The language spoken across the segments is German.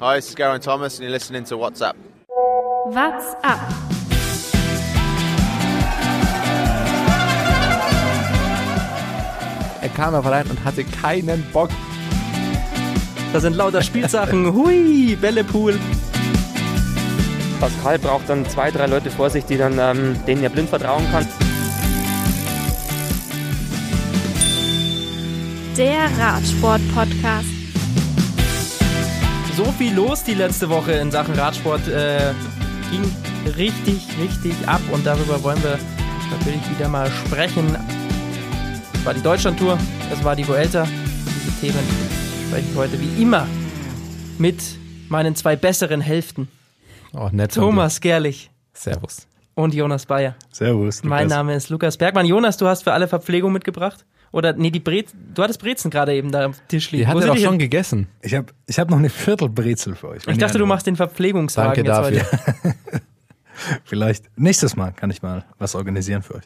Hi, this is Garen Thomas, and you're listening to What's Up. What's up? Er kam aber rein und hatte keinen Bock. Da sind lauter Spielsachen. Hui, Bällepool. Pascal braucht dann zwei, drei Leute vor sich, die dann ähm, denen er blind vertrauen kann. Der Radsport-Podcast. So viel los die letzte Woche in Sachen Radsport. Äh, ging richtig, richtig ab und darüber wollen wir natürlich wieder mal sprechen. Es war die Deutschlandtour, es war die Vuelta. Diese Themen spreche ich heute wie immer mit meinen zwei besseren Hälften. Oh, nett. Thomas Gerlich. Servus. und Jonas Bayer. Servus. Mein Lukas. Name ist Lukas Bergmann. Jonas, du hast für alle Verpflegung mitgebracht? Oder nee, die Brez du hattest Brezen gerade eben da am Tisch liegen. Die hat er doch schon hin? gegessen. Ich habe ich hab noch eine Viertelbrezel für euch. Ich dachte, du machst den Verpflegungswagen Danke jetzt dafür. heute. Vielleicht nächstes Mal kann ich mal was organisieren für euch.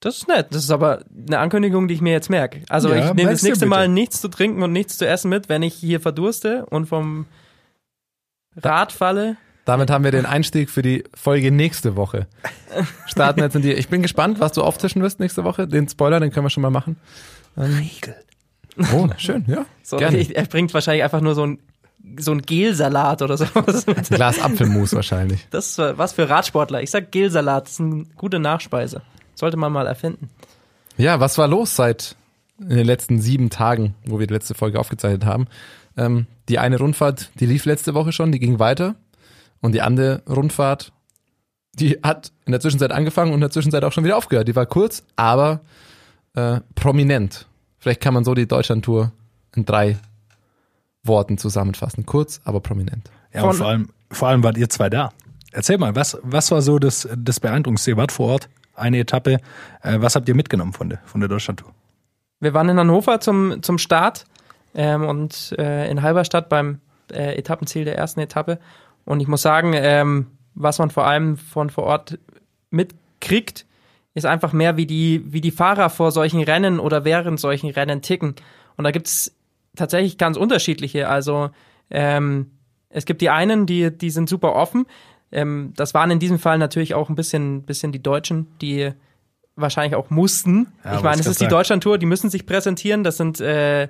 Das ist nett. Das ist aber eine Ankündigung, die ich mir jetzt merke. Also Ja, ich nehme das nächste. Mal nichts zu trinken und nichts zu essen mit, wenn ich hier verdurste und vom Rad falle. Damit haben wir den Einstieg für die Folge nächste Woche. Starten jetzt in die. Ich bin gespannt, was du auftischen wirst nächste Woche. Den Spoiler, den können wir schon mal machen. Riegel. Oh, schön, ja. So, Gerne. er bringt wahrscheinlich einfach nur so ein so ein Gelsalat oder sowas. Ein Glas Apfelmus wahrscheinlich. Das ist was für Radsportler. Ich sag Gelsalat, das ist eine gute Nachspeise. Sollte man mal erfinden. Ja, was war los seit in den letzten sieben Tagen, wo wir die letzte Folge aufgezeichnet haben? Ähm, die eine Rundfahrt, die lief letzte Woche schon, die ging weiter. Und die andere Rundfahrt, die hat in der Zwischenzeit angefangen und in der Zwischenzeit auch schon wieder aufgehört. Die war kurz, aber äh, prominent. Vielleicht kann man so die Deutschlandtour in drei Worten zusammenfassen. Kurz, aber prominent. Ja, Von- und vor allem, vor allem wart ihr zwei da. Erzähl mal, was, was war so das, das Beeindruckendste? Ihr wart vor Ort, eine Etappe. Äh, was habt ihr mitgenommen von der, von der Deutschlandtour? Wir waren in Hannover zum, zum Start ähm, und äh, in Halberstadt beim äh, Etappenziel der ersten Etappe. Und ich muss sagen, ähm, was man vor allem von vor Ort mitkriegt, ist einfach mehr, wie die, wie die Fahrer vor solchen Rennen oder während solchen Rennen ticken. Und da gibt's tatsächlich ganz unterschiedliche. Also ähm, es gibt die einen, die, die sind super offen. Ähm, das waren in diesem Fall natürlich auch ein bisschen, bisschen die Deutschen, die wahrscheinlich auch mussten. Ja, ich meine, es ist die. Deutschlandtour, die müssen sich präsentieren. Das sind äh,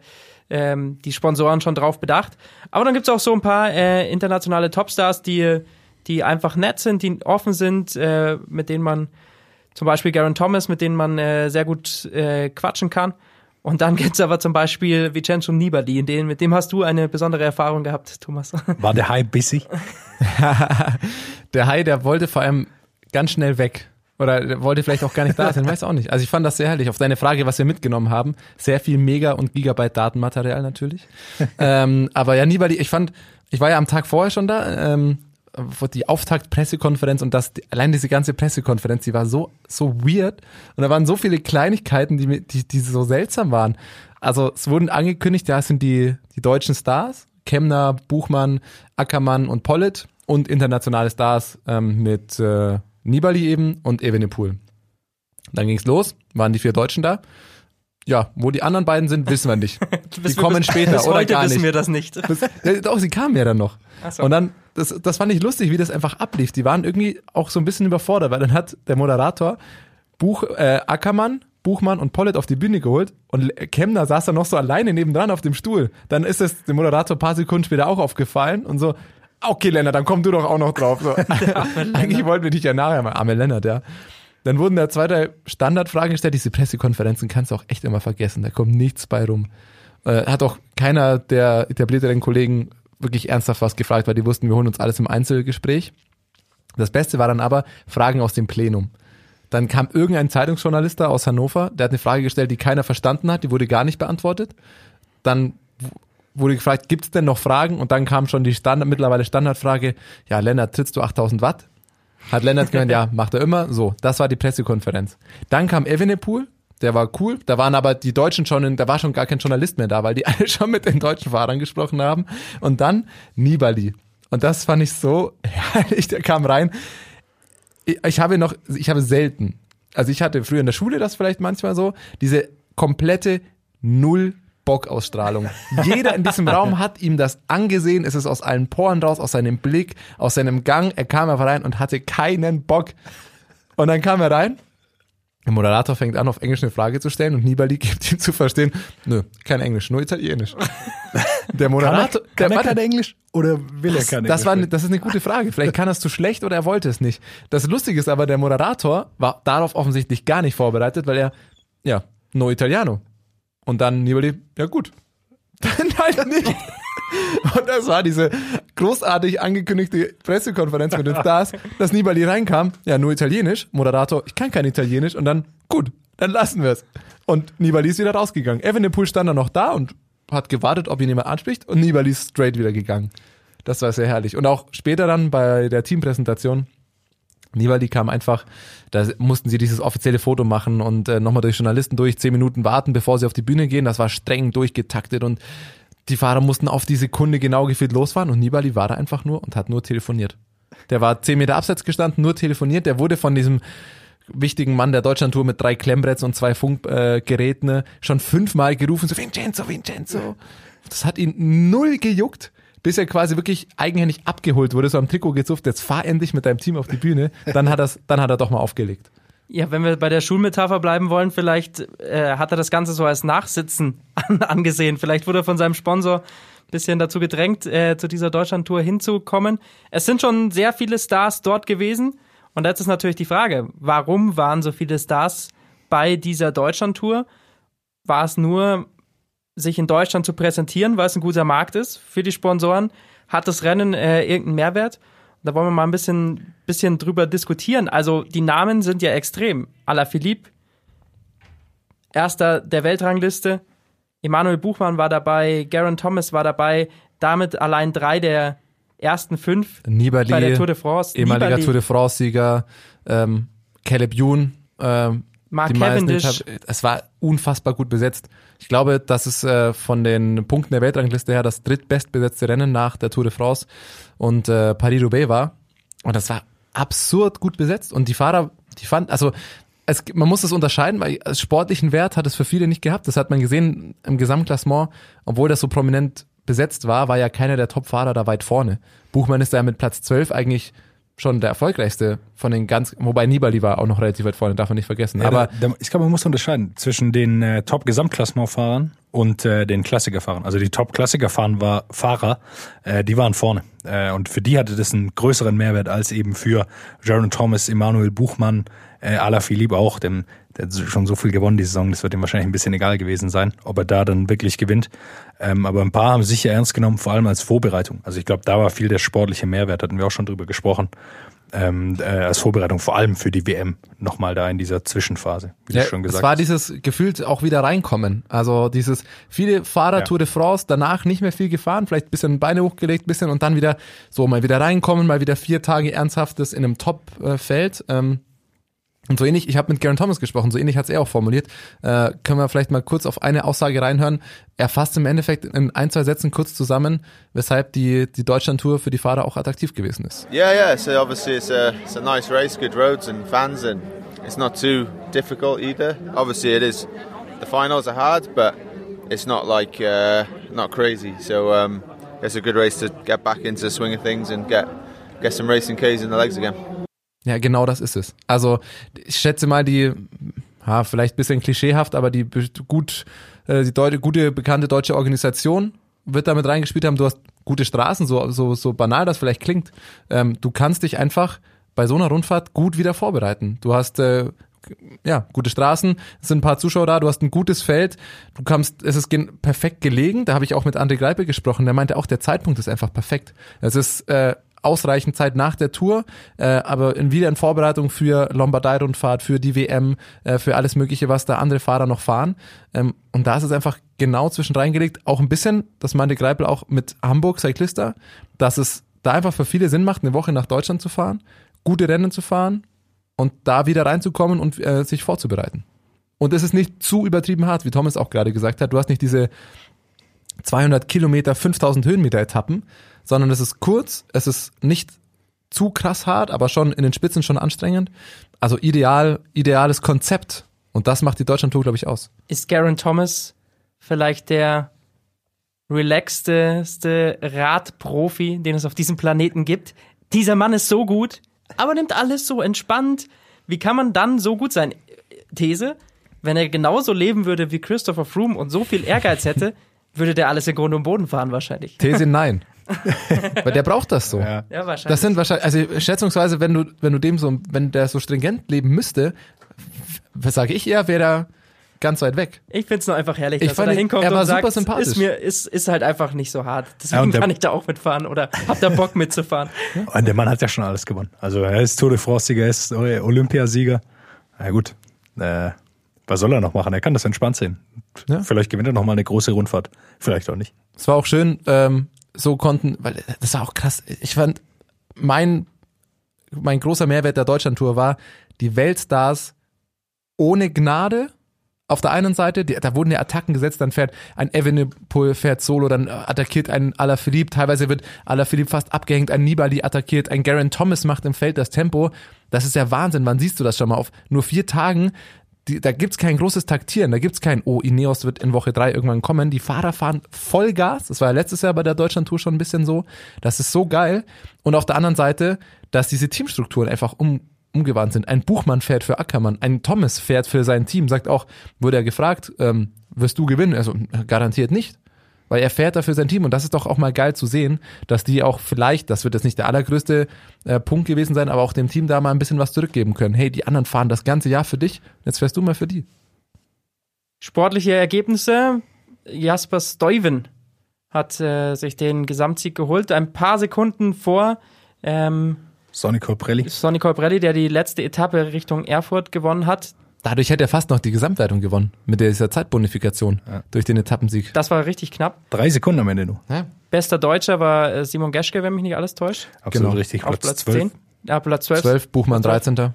ähm, die Sponsoren schon drauf bedacht. Aber dann gibt's auch so ein paar äh, internationale Topstars, die, die einfach nett sind, die offen sind, äh, mit denen man zum Beispiel Garen Thomas, mit denen man äh, sehr gut äh, quatschen kann. Und dann gibt's aber zum Beispiel Vincenzo Nibali, in dem, mit dem hast du eine besondere Erfahrung gehabt, Thomas. War der Hype busy? Der Hai, der wollte vor allem ganz schnell weg. Oder der wollte vielleicht auch gar nicht da sein, weiß auch nicht. Also ich fand das sehr herrlich. Auf deine Frage, was wir mitgenommen haben, sehr viel Mega- und Gigabyte Datenmaterial natürlich. ähm, aber ja, Nibali, ich fand, ich war ja am Tag vorher schon da, ähm, die Auftakt-Pressekonferenz und das, allein diese ganze Pressekonferenz, die war so, so weird. Und da waren so viele Kleinigkeiten, die, die, die so seltsam waren. Also es wurden angekündigt, es sind die, die deutschen Stars, Kemner, Buchmann, Ackermann und Pollitt und internationale Stars ähm, mit äh, Nibali eben und Evenepoel. Dann ging's los, waren die vier Deutschen da. Ja, wo die anderen beiden sind, wissen wir nicht. Die Bis kommen bis- später bis oder heute gar wissen nicht. wir das nicht. Das, ja, doch, sie kamen ja dann noch. Ach so. Und dann, das, das fand ich lustig, wie das einfach ablief. Die waren irgendwie auch so ein bisschen überfordert, weil dann hat der Moderator Buch, äh, Ackermann, Buchmann und Pollitt auf die Bühne geholt und Kemner saß dann noch so alleine nebendran auf dem Stuhl. Dann ist es dem Moderator ein paar Sekunden später auch aufgefallen und so, okay Lennart, dann komm du doch auch noch drauf. So. Eigentlich wollten wir dich ja nachher mal, arme Lennart, ja. Dann wurden da zwei, drei Standardfragen gestellt. Diese Pressekonferenzen kannst du auch echt immer vergessen. Da kommt nichts bei rum. Äh, hat auch keiner der etablierteren Kollegen wirklich ernsthaft was gefragt, weil die wussten, wir holen uns alles im Einzelgespräch. Das Beste war dann aber Fragen aus dem Plenum. Dann kam irgendein Zeitungsjournalist da aus Hannover, der hat eine Frage gestellt, die keiner verstanden hat, die wurde gar nicht beantwortet. Dann wurde gefragt, gibt's denn noch Fragen? Und dann kam schon die Standard, mittlerweile Standardfrage, ja, Lennart, trittst du 8000 Watt? Hat Lennart gemeint, ja, macht er immer. So, das war die Pressekonferenz. Dann kam Evenepoel, der war cool. Da waren aber die Deutschen schon, in, da war schon gar kein Journalist mehr da, weil die alle schon mit den deutschen Fahrern gesprochen haben. Und dann Nibali. Und das fand ich so herrlich. Der kam rein. Ich, ich habe noch, ich habe selten, also ich hatte früher in der Schule das vielleicht manchmal so, diese komplette Bockausstrahlung. Jeder in diesem Raum hat ihm das angesehen. Es ist aus allen Poren raus, aus seinem Blick, aus seinem Gang. Er kam einfach rein und hatte keinen Bock. Und dann kam er rein. Der Moderator fängt an, auf Englisch eine Frage zu stellen und Nibali gibt ihm zu verstehen, nö, kein Englisch, nur Italienisch. Der Moderator, Kann der, er kein Englisch oder will er das, kein das, Englisch? war, ne- das ist eine gute Frage. Vielleicht kann er es zu schlecht oder er wollte es nicht. Das Lustige ist aber, der Moderator war darauf offensichtlich gar nicht vorbereitet, weil er, ja, no Italiano. Und dann Nibali, ja gut. Dann halt nicht. Und das war diese großartig angekündigte Pressekonferenz mit den Stars, dass Nibali reinkam, ja, nur Italienisch, Moderator, ich kann kein Italienisch und dann, gut, dann lassen wir es. Und Nibali ist wieder rausgegangen. Evan de Poel stand dann noch da und hat gewartet, ob ihn jemand anspricht und Nibali ist straight wieder gegangen. Das war sehr herrlich. Und auch später dann bei der Teampräsentation, Nibali kam einfach, da mussten sie dieses offizielle Foto machen und äh, nochmal durch Journalisten durch, zehn Minuten warten, bevor sie auf die Bühne gehen. Das war streng durchgetaktet und die Fahrer mussten auf die Sekunde genau gefühlt losfahren und Nibali war da einfach nur und hat nur telefoniert. Der war zehn Meter abseits gestanden, nur telefoniert. Der wurde von diesem wichtigen Mann der Deutschlandtour mit drei Klemmbretts und zwei Funkgeräten äh, schon fünfmal gerufen, so Vincenzo, Vincenzo. Das hat ihn null gejuckt, bis er quasi wirklich eigenhändig abgeholt wurde, so am Trikot gezupft, jetzt fahr endlich mit deinem Team auf die Bühne. Dann hat, er's, dann hat er doch mal aufgelegt. Ja, wenn wir bei der Schulmetapher bleiben wollen, vielleicht äh, hat er das Ganze so als Nachsitzen an, angesehen. Vielleicht wurde er von seinem Sponsor ein bisschen dazu gedrängt, äh, zu dieser Deutschlandtour hinzukommen. Es sind schon sehr viele Stars dort gewesen. Und jetzt ist natürlich die Frage, warum waren so viele Stars bei dieser Deutschlandtour? War es nur, sich in Deutschland zu präsentieren, weil es ein guter Markt ist für die Sponsoren? Hat das Rennen äh, irgendeinen Mehrwert? Da wollen wir mal ein bisschen, bisschen drüber diskutieren. Also die Namen sind ja extrem. Alaphilippe, erster der Weltrangliste. Emanuel Buchmann war dabei, Garen Thomas war dabei. Damit allein drei der ersten fünf Nibali, bei der Tour de France. ehemaliger Nibali, Tour de France-Sieger, ähm, Caleb Youn, ähm, Mark die Cavendish. Etappen- Es war unfassbar gut besetzt. Ich glaube, das ist äh, von den Punkten der Weltrangliste her das drittbestbesetzte Rennen nach der Tour de France und äh, Paris-Roubaix war. Und das war absurd gut besetzt. Und die Fahrer, die fanden, also es, man muss das unterscheiden, weil sportlichen Wert hat es für viele nicht gehabt. Das hat man gesehen im Gesamtklassement, obwohl das so prominent besetzt war, war ja keiner der Top-Fahrer da weit vorne. Buchmann ist da mit Platz 12 eigentlich schon der erfolgreichste von den ganz, wobei Nibali war auch noch relativ weit vorne, darf man nicht vergessen. Ja, Aber da, da, ich glaube, man muss unterscheiden zwischen den äh, Top-Gesamtklassementfahrern und äh, den Klassikerfahrern. Also die Top-Klassikerfahrern war Fahrer, äh, die waren vorne. Äh, und für die hatte das einen größeren Mehrwert als eben für Jaron Thomas, Emanuel Buchmann, äh, Alaphilippe auch, dem, der hat schon so viel gewonnen die Saison, das wird ihm wahrscheinlich ein bisschen egal gewesen sein, ob er da dann wirklich gewinnt. Ähm, aber ein paar haben sich ja ernst genommen, vor allem als Vorbereitung. Also ich glaube, da war viel der sportliche Mehrwert, hatten wir auch schon drüber gesprochen. Ähm, äh, als Vorbereitung vor allem für die WM nochmal da in dieser Zwischenphase, wie Ja, du schon gesagt es war hast. dieses gefühlt auch wieder reinkommen. Also dieses viele Fahrer Ja. Tour de France, danach nicht mehr viel gefahren, vielleicht ein bisschen Beine hochgelegt, bisschen und dann wieder so mal wieder reinkommen, mal wieder vier Tage ernsthaftes in einem Top-Feld. Ähm, und so ähnlich, ich habe mit Garen Thomas gesprochen, so ähnlich hat es er auch formuliert. Äh, können wir vielleicht mal kurz auf eine Aussage reinhören. Er fasst im Endeffekt in ein, zwei Sätzen kurz zusammen, weshalb die, die Deutschland-Tour für die Fahrer auch attraktiv gewesen ist. Yeah, yeah. So obviously it's a it's a nice race, good roads and fans, and it's not too difficult either. Obviously it is. The finals are hard, but it's not like uh, not crazy. So um, it's a good race to get back into the swing of things and get get some racing K's in the legs again. Ja, genau das ist es. Also ich schätze mal die, ja, vielleicht ein bisschen klischeehaft, aber die gut, äh, die deute, gute bekannte deutsche Organisation wird damit reingespielt haben. Du hast gute Straßen, so so so banal das vielleicht klingt. Ähm, du kannst dich einfach bei so einer Rundfahrt gut wieder vorbereiten. Du hast äh, ja, gute Straßen, es sind ein paar Zuschauer da, du hast ein gutes Feld, du kannst, es ist gen perfekt gelegen, da habe ich auch mit André Greipe gesprochen, der meinte auch, der Zeitpunkt ist einfach perfekt. Es ist äh, ausreichend Zeit nach der Tour, äh, aber in, wieder in Vorbereitung für Lombardei-Rundfahrt, für die WM, äh, für alles mögliche, was da andere Fahrer noch fahren. Ähm, und da ist es einfach genau zwischen reingelegt, auch ein bisschen, das meinte Greipel auch mit Hamburg Cyclista, dass es da einfach für viele Sinn macht, eine Woche nach Deutschland zu fahren, gute Rennen zu fahren, und da wieder reinzukommen und äh, sich vorzubereiten. Und es ist nicht zu übertrieben hart, wie Thomas auch gerade gesagt hat. Du hast nicht diese 200 Kilometer, 5000 Höhenmeter Etappen, sondern es ist kurz, es ist nicht zu krass hart, aber schon in den Spitzen schon anstrengend. Also ideal, ideales Konzept. Und das macht die Deutschland-Tour, glaube ich, aus. Ist Garen Thomas vielleicht der relaxteste Radprofi, den es auf diesem Planeten gibt. Dieser Mann ist so gut, aber nimmt alles so entspannt. Wie kann man dann so gut sein? These, wenn er genauso leben würde wie Christopher Froome und so viel Ehrgeiz hätte, würde der alles in Grund und Boden fahren wahrscheinlich. These nein. Weil der braucht das so. Ja. Ja, wahrscheinlich. Das sind wahrscheinlich, also schätzungsweise, wenn du, wenn du dem so, wenn der so stringent leben müsste, was sage ich eher, wäre er ganz weit weg. ich finde es nur einfach herrlich, Ich dass er fand da hinkommt er war und sagt, super sympathisch. ist mir ist, ist halt einfach nicht so hart. Ja, Deswegen der- kann ich da auch mitfahren oder habt ihr Bock mitzufahren. Und der Mann hat ja schon alles gewonnen. Also er ist Tour de France-Sieger, er ist Olympiasieger. Na gut, äh, was soll er noch machen? Er kann das entspannt sehen. Ja. Vielleicht gewinnt er noch mal eine große Rundfahrt. Vielleicht auch nicht. Es war auch schön, ähm, so konnten, weil das war auch krass. Ich fand, mein, mein großer Mehrwert der Deutschlandtour war, die Weltstars ohne Gnade auf der einen Seite, die, da wurden ja Attacken gesetzt, dann fährt ein Evenepoel fährt solo, dann äh, attackiert ein Alaphilippe, teilweise wird Alaphilippe fast abgehängt, ein Nibali attackiert, ein Garen Thomas macht im Feld das Tempo. Das ist ja Wahnsinn, wann siehst du das schon mal auf nur vier Tagen? Die, da gibt's kein großes Taktieren, da gibt's kein, oh, Ineos wird in Woche drei irgendwann kommen. Die Fahrer fahren Vollgas. Das war ja letztes Jahr bei der Deutschlandtour schon ein bisschen so. Das ist so geil. Und auf der anderen Seite, dass diese Teamstrukturen einfach um, umgewandt sind. Ein Buchmann fährt für Ackermann, ein Thomas fährt für sein Team, sagt auch, wurde er gefragt, ähm, wirst du gewinnen? Also garantiert nicht. Weil er fährt da für sein Team und das ist doch auch mal geil zu sehen, dass die auch vielleicht, das wird jetzt nicht der allergrößte äh, Punkt gewesen sein, aber auch dem Team da mal ein bisschen was zurückgeben können. Hey, die anderen fahren das ganze Jahr für dich, jetzt fährst du mal für die. Sportliche Ergebnisse. Jasper Stuyven hat äh, sich den Gesamtsieg geholt. Ein paar Sekunden vor ähm, Sonny Colbrelli. Sonny Colbrelli, der die letzte Etappe Richtung Erfurt gewonnen hat. Dadurch hätte er fast noch die Gesamtwertung gewonnen, mit dieser Zeitbonifikation durch den Etappensieg. Das war richtig knapp. Drei Sekunden am Ende nur. Ja. Bester Deutscher war äh, Simon Geschke, wenn mich nicht alles täuscht. Absolut Genau. richtig. Auf Platz, Platz 12. 10. Ja, Platz 12. 12, Buchmann Platz 13.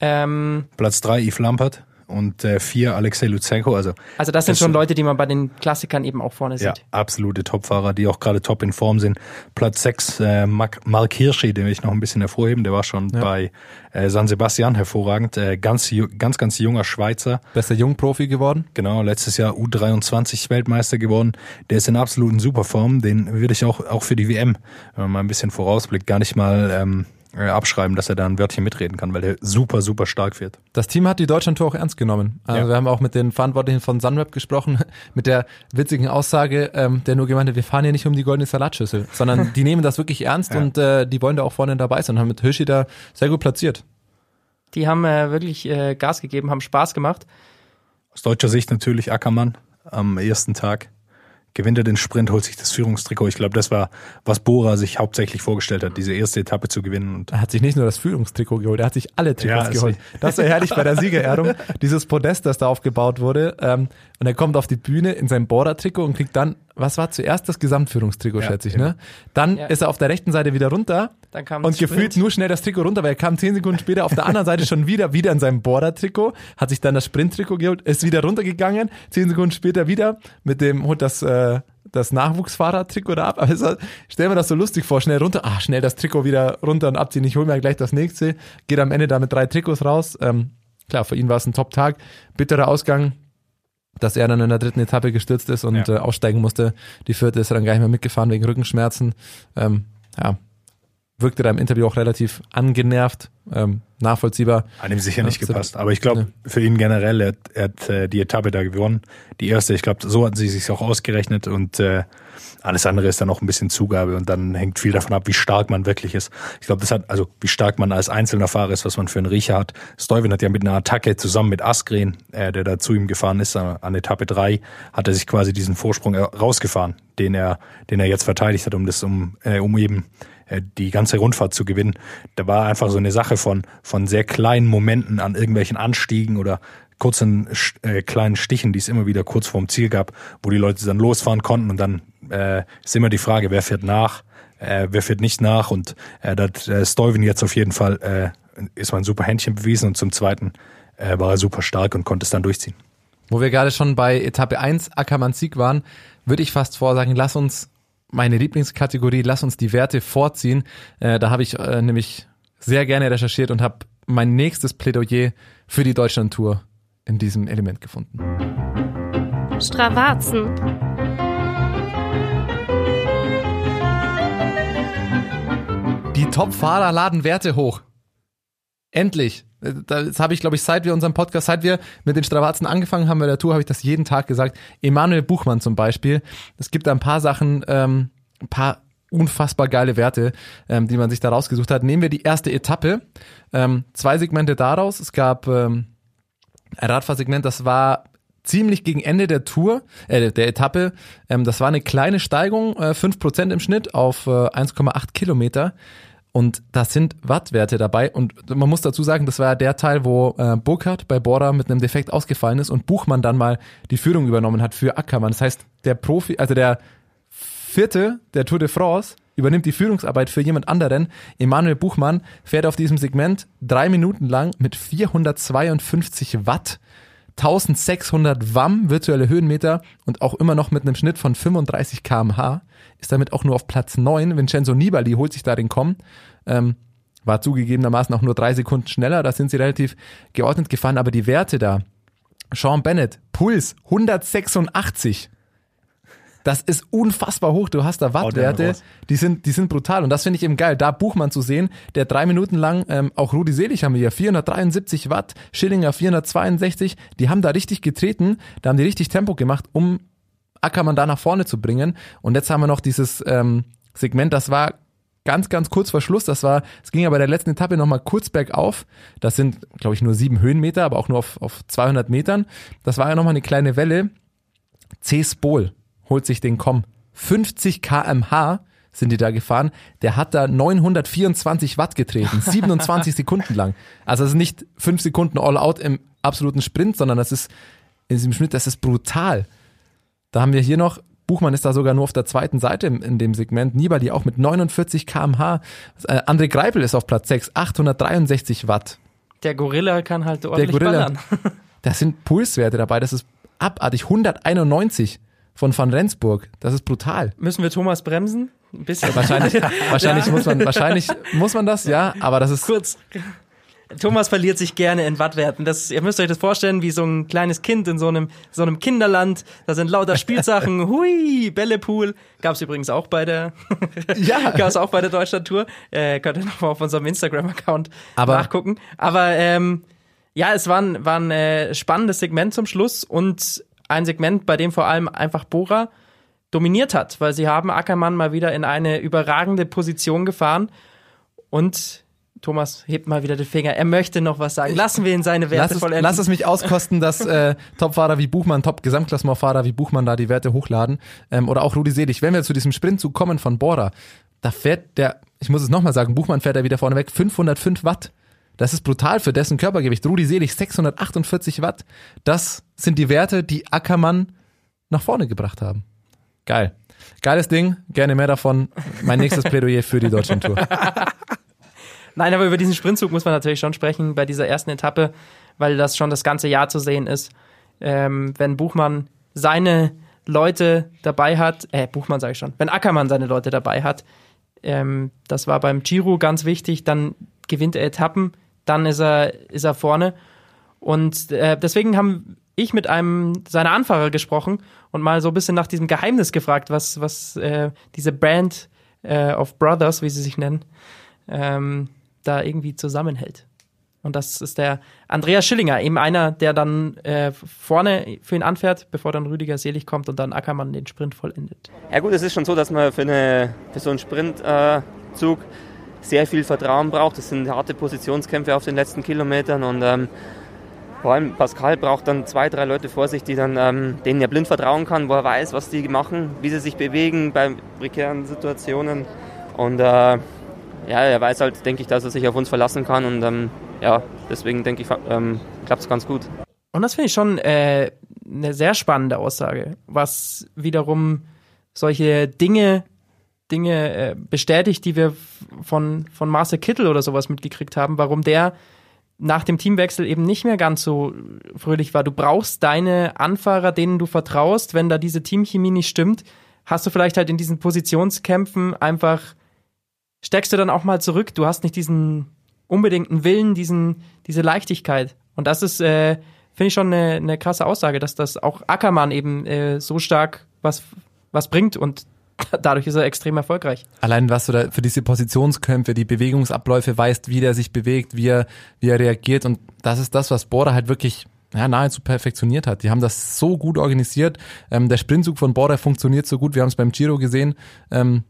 Ähm, Platz 3 Yves Lampert und äh, 4 Alexei Lutsenko. Also also das sind Das- schon Leute, die man bei den Klassikern eben auch vorne ja, sieht. absolute Topfahrer, die auch gerade top in Form sind. Platz 6 äh, Mark, Mark Hirschi, den will ich noch ein bisschen hervorheben. Der war schon Ja. bei äh, San Sebastian hervorragend. Äh, ganz, ganz, ganz junger Schweizer. Bester Jungprofi geworden. Genau, letztes Jahr U23 Weltmeister geworden. Der ist in absoluten Superform. Den würde ich auch, auch für die WM, wenn man mal ein bisschen vorausblickt, gar nicht mal ähm, äh, abschreiben, dass er da ein Wörtchen mitreden kann, weil der super, super stark wird. Das Team hat die Deutschlandtour auch ernst genommen. Also Ja. wir haben auch mit den Verantwortlichen von Sunweb gesprochen, mit der witzigen Aussage, ähm, der nur gemeint hat, wir fahren hier nicht um die goldene Salatschüssel, sondern die nehmen das wirklich ernst Ja. und äh, die wollen da auch vorne dabei sein und haben mit Hirschi da sehr gut platziert. Die haben äh, wirklich äh, Gas gegeben, haben Spaß gemacht. Aus deutscher Sicht natürlich Ackermann am ersten Tag. Gewinnt er den Sprint, holt sich das Führungstrikot. Ich glaube, das war, was Bora sich hauptsächlich vorgestellt hat, diese erste Etappe zu gewinnen. Und Er hat sich nicht nur das Führungstrikot geholt, er hat sich alle Trikots Ja, geholt. Das war herrlich bei der Siegerehrung. Dieses Podest, das da aufgebaut wurde. Ähm, und er kommt auf die Bühne in sein Border-Trikot und kriegt dann, was war zuerst das Gesamtführungstrikot, Ja, schätze ich, genau. ne? Dann Ja. ist er auf der rechten Seite wieder runter Dann kam und Sprint. gefühlt nur schnell das Trikot runter, weil er kam zehn Sekunden später auf der anderen Seite schon wieder, wieder in seinem Border-Trikot, hat sich dann das Sprint-Trikot geholt, ist wieder runtergegangen, zehn Sekunden später wieder mit dem, holt das, äh, das Nachwuchsfahrer-Trikot da ab. Aber es, stell mir das so lustig vor, schnell runter, ah, schnell das Trikot wieder runter und abziehen, ich hole mir gleich das nächste, geht am Ende da mit drei Trikots raus. Ähm, klar, für ihn war es ein Top-Tag, bitterer Ausgang, dass er dann in der dritten Etappe gestürzt ist und Ja. äh, aussteigen musste. Die vierte ist er dann gar nicht mehr mitgefahren wegen Rückenschmerzen. Ähm, ja, wirkte da im Interview auch relativ angenervt, ähm, nachvollziehbar. Hat ihm sicher nicht Ja, gepasst. Aber ich glaube, für ihn generell, er, hat- er hat äh, die Etappe da gewonnen. Die erste, ich glaube, so hatten sie sich auch ausgerechnet und äh, alles andere ist dann noch ein bisschen Zugabe und dann hängt viel davon ab, wie stark man wirklich ist. Ich glaube, das hat, also wie stark man als einzelner Fahrer ist, was man für einen Riecher hat. Stuyven hat ja mit einer Attacke zusammen mit Askren, äh, der da zu ihm gefahren ist, äh, an Etappe drei, hat er sich quasi diesen Vorsprung äh, rausgefahren, den er, den er jetzt verteidigt hat, um das, um, äh, um eben die ganze Rundfahrt zu gewinnen. Da war einfach so eine Sache von, von sehr kleinen Momenten an irgendwelchen Anstiegen oder kurzen äh, kleinen Stichen, die es immer wieder kurz vorm Ziel gab, wo die Leute dann losfahren konnten und dann äh, ist immer die Frage, wer fährt nach, äh, wer fährt nicht nach und äh, da hat äh, Stuyven jetzt auf jeden Fall äh, ist mal ein super Händchen bewiesen und zum zweiten äh, war er super stark und konnte es dann durchziehen. Wo wir gerade schon bei Etappe 1 Ackermann Sieg waren, würde ich fast vorsagen, lass uns meine Lieblingskategorie, lass uns die Werte vorziehen. Äh, da habe ich äh, nämlich sehr gerne recherchiert und habe mein nächstes Plädoyer für die Deutschlandtour in diesem Element gefunden. Stravazen. Die Top-Fahrer laden Werte hoch. Endlich. Das habe ich, glaube ich, seit wir unseren Podcast, seit wir mit den Stravazen angefangen haben bei der Tour, habe ich das jeden Tag gesagt. Emanuel Buchmann zum Beispiel. Es gibt da ein paar Sachen, ähm, ein paar unfassbar geile Werte, ähm, die man sich da rausgesucht hat. Nehmen wir die erste Etappe. Ähm, zwei Segmente daraus. Es gab ähm, ein Radfahrsegment, das war ziemlich gegen Ende der Tour, äh, der Etappe. Ähm, das war eine kleine Steigung, äh, 5% im Schnitt auf äh, 1,8 Kilometer. Und da sind Wattwerte dabei. Und man muss dazu sagen, das war ja der Teil, wo äh, Burkhardt bei Bora mit einem Defekt ausgefallen ist und Buchmann dann mal die Führung übernommen hat für Ackermann. Das heißt, der Profi, also der Vierte der Tour de France übernimmt die Führungsarbeit für jemand anderen. Emanuel Buchmann fährt auf diesem Segment drei Minuten lang mit 452 Watt, 1600 Wamm virtuelle Höhenmeter und auch immer noch mit einem Schnitt von 35 kmh. Ist damit auch nur auf Platz 9. Vincenzo Nibali holt sich da den Komm. Ähm, war zugegebenermaßen auch nur drei Sekunden schneller. Da sind sie relativ geordnet gefahren. Aber die Werte da. Sean Bennett, Puls 186. Das ist unfassbar hoch. Du hast da Wattwerte, die sind, die sind brutal. Und das finde ich eben geil. Da Buchmann zu sehen, der drei Minuten lang, ähm, auch Rudi Selig haben wir hier, 473 Watt, Schillinger 462, die haben da richtig getreten, da haben die richtig Tempo gemacht, um Ackermann da nach vorne zu bringen. Und jetzt haben wir noch dieses ähm, Segment, das war ganz, ganz kurz vor Schluss. Das war, es ging ja bei der letzten Etappe nochmal kurz bergauf. Das sind, glaube ich, nur sieben Höhenmeter, aber auch nur auf, auf 200 Metern. Das war ja nochmal eine kleine Welle. C. Spol holt sich den Komm. 50 kmh sind die da gefahren. Der hat da 924 Watt getreten, 27 Sekunden lang. Also es ist nicht fünf Sekunden all out im absoluten Sprint, sondern das ist in diesem Schnitt, das ist brutal. Da haben wir hier noch, Buchmann ist da sogar nur auf der zweiten Seite in, in dem Segment, Nibali auch mit 49 kmh. Äh, André Greipel ist auf Platz 6, 863 Watt. Der Gorilla kann halt ordentlich Gorilla. ballern. Da sind Pulswerte dabei, das ist abartig. 191 von Van Rensburg. Das ist brutal. Müssen wir Thomas bremsen? Ein bisschen. Wahrscheinlich, wahrscheinlich muss man, wahrscheinlich muss man das, ja, aber das ist, Kurz. Thomas verliert sich gerne in Wattwerten. Das, ihr müsst euch das vorstellen, wie so ein kleines Kind in so einem, so einem Kinderland. Da sind lauter Spielsachen. Hui, Bällepool. Gab's übrigens auch bei der, Ja. gab's auch bei der Deutschlandtour. Äh, könnt ihr noch mal auf unserem Instagram-Account Aber- nachgucken. Aber, ähm, ja, es war ein, war ein äh, spannendes Segment zum Schluss und ein Segment, bei dem vor allem einfach Bora dominiert hat, weil sie haben Ackermann mal wieder in eine überragende Position gefahren und Thomas hebt mal wieder den Finger. Er möchte noch was sagen. Lassen wir ihn seine Werte lass es, vollenden. lass es mich auskosten, dass äh, Topfahrer wie Buchmann, Top-Gesamtklassementfahrer wie Buchmann da die Werte hochladen. Ähm, oder auch Rudi Selig. Wenn wir zu diesem Sprintzug kommen von Bora, da fährt der, ich muss es nochmal sagen, Buchmann fährt da wieder vorne weg, 505 Watt. Das ist brutal für dessen Körpergewicht. Rudi Selig 648 Watt. Das sind die Werte, die Ackermann nach vorne gebracht haben. Geil. Geiles Ding, gerne mehr davon. Mein nächstes Plädoyer für die Deutschlandtour. Nein, aber über diesen Sprintzug muss man natürlich schon sprechen bei dieser ersten Etappe, weil das schon das ganze Jahr zu sehen ist. Ähm, wenn Buchmann seine Leute dabei hat, äh, Buchmann sage ich schon, wenn Ackermann seine Leute dabei hat, ähm, das war beim Giro ganz wichtig, dann gewinnt er Etappen, dann ist er, ist er vorne. Und äh, deswegen haben ich mit einem seiner Anfahrer gesprochen und mal so ein bisschen nach diesem Geheimnis gefragt, was, was äh, diese Brand äh, of Brothers, wie sie sich nennen, ähm, da irgendwie zusammenhält. Und das ist der Andreas Schillinger, eben einer, der dann äh, vorne für ihn anfährt, bevor dann Rüdiger Selig kommt und dann Ackermann den Sprint vollendet. Ja gut, es ist schon so, dass man für, eine, für so einen Sprintzug äh, sehr viel Vertrauen braucht. Das sind harte Positionskämpfe auf den letzten Kilometern und ähm, vor allem Pascal braucht dann zwei, drei Leute vor sich, die dann, ähm, denen er blind vertrauen kann, wo er weiß, was die machen, wie sie sich bewegen bei prekären Situationen. Und äh, ja, er weiß halt, denke ich, dass er sich auf uns verlassen kann und ähm, ja, deswegen denke ich, ähm, klappt es ganz gut. Und das finde ich schon äh, eine sehr spannende Aussage, was wiederum solche Dinge, Dinge äh, bestätigt, die wir von, von Marcel Kittel oder sowas mitgekriegt haben, warum der nach dem Teamwechsel eben nicht mehr ganz so fröhlich war. Du brauchst deine Anfahrer, denen du vertraust. Wenn da diese Teamchemie nicht stimmt, hast du vielleicht halt in diesen Positionskämpfen einfach, steckst du dann auch mal zurück. Du hast nicht diesen unbedingten Willen, diesen, diese Leichtigkeit. Und das ist, äh, finde ich schon eine, eine krasse Aussage, dass das auch Ackermann eben äh, so stark was, was bringt und dadurch ist er extrem erfolgreich. Allein was du da für diese Positionskämpfe, die Bewegungsabläufe weißt, wie der sich bewegt, wie er, wie er reagiert und das ist das, was Bora halt wirklich ja, nahezu perfektioniert hat. Die haben das so gut organisiert. Ähm, der Sprintzug von Bora funktioniert so gut. Wir haben es beim Giro gesehen. Ähm,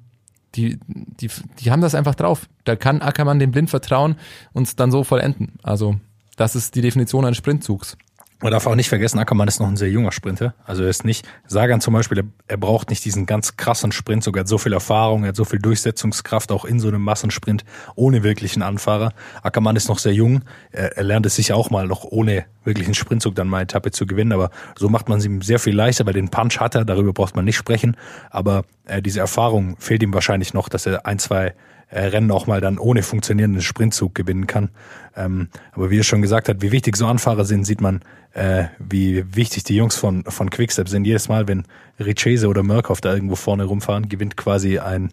die, die, die haben das einfach drauf. Da kann Ackermann dem Blind vertrauen und es dann so vollenden. Also das ist die Definition eines Sprintzugs. Man darf auch nicht vergessen, Ackermann ist noch ein sehr junger Sprinter. Also er ist nicht, Sagan zum Beispiel, er, braucht nicht diesen ganz krassen Sprint, sogar hat so viel Erfahrung, er hat so viel Durchsetzungskraft auch in so einem Massensprint ohne wirklichen Anfahrer. Ackermann ist noch sehr jung, er, er lernt es sicher auch mal noch ohne wirklichen Sprintzug dann mal Etappe zu gewinnen, aber so macht man es ihm sehr viel leichter, weil den Punch hat er, darüber braucht man nicht sprechen, aber äh, diese Erfahrung fehlt ihm wahrscheinlich noch, dass er ein, zwei äh, Rennen auch mal dann ohne funktionierenden Sprintzug gewinnen kann. Ähm, aber wie er schon gesagt hat, wie wichtig so Anfahrer sind, sieht man, äh, wie wichtig die Jungs von, von Quickstep sind. Jedes Mal, wenn Richese oder Murkoff da irgendwo vorne rumfahren, gewinnt quasi ein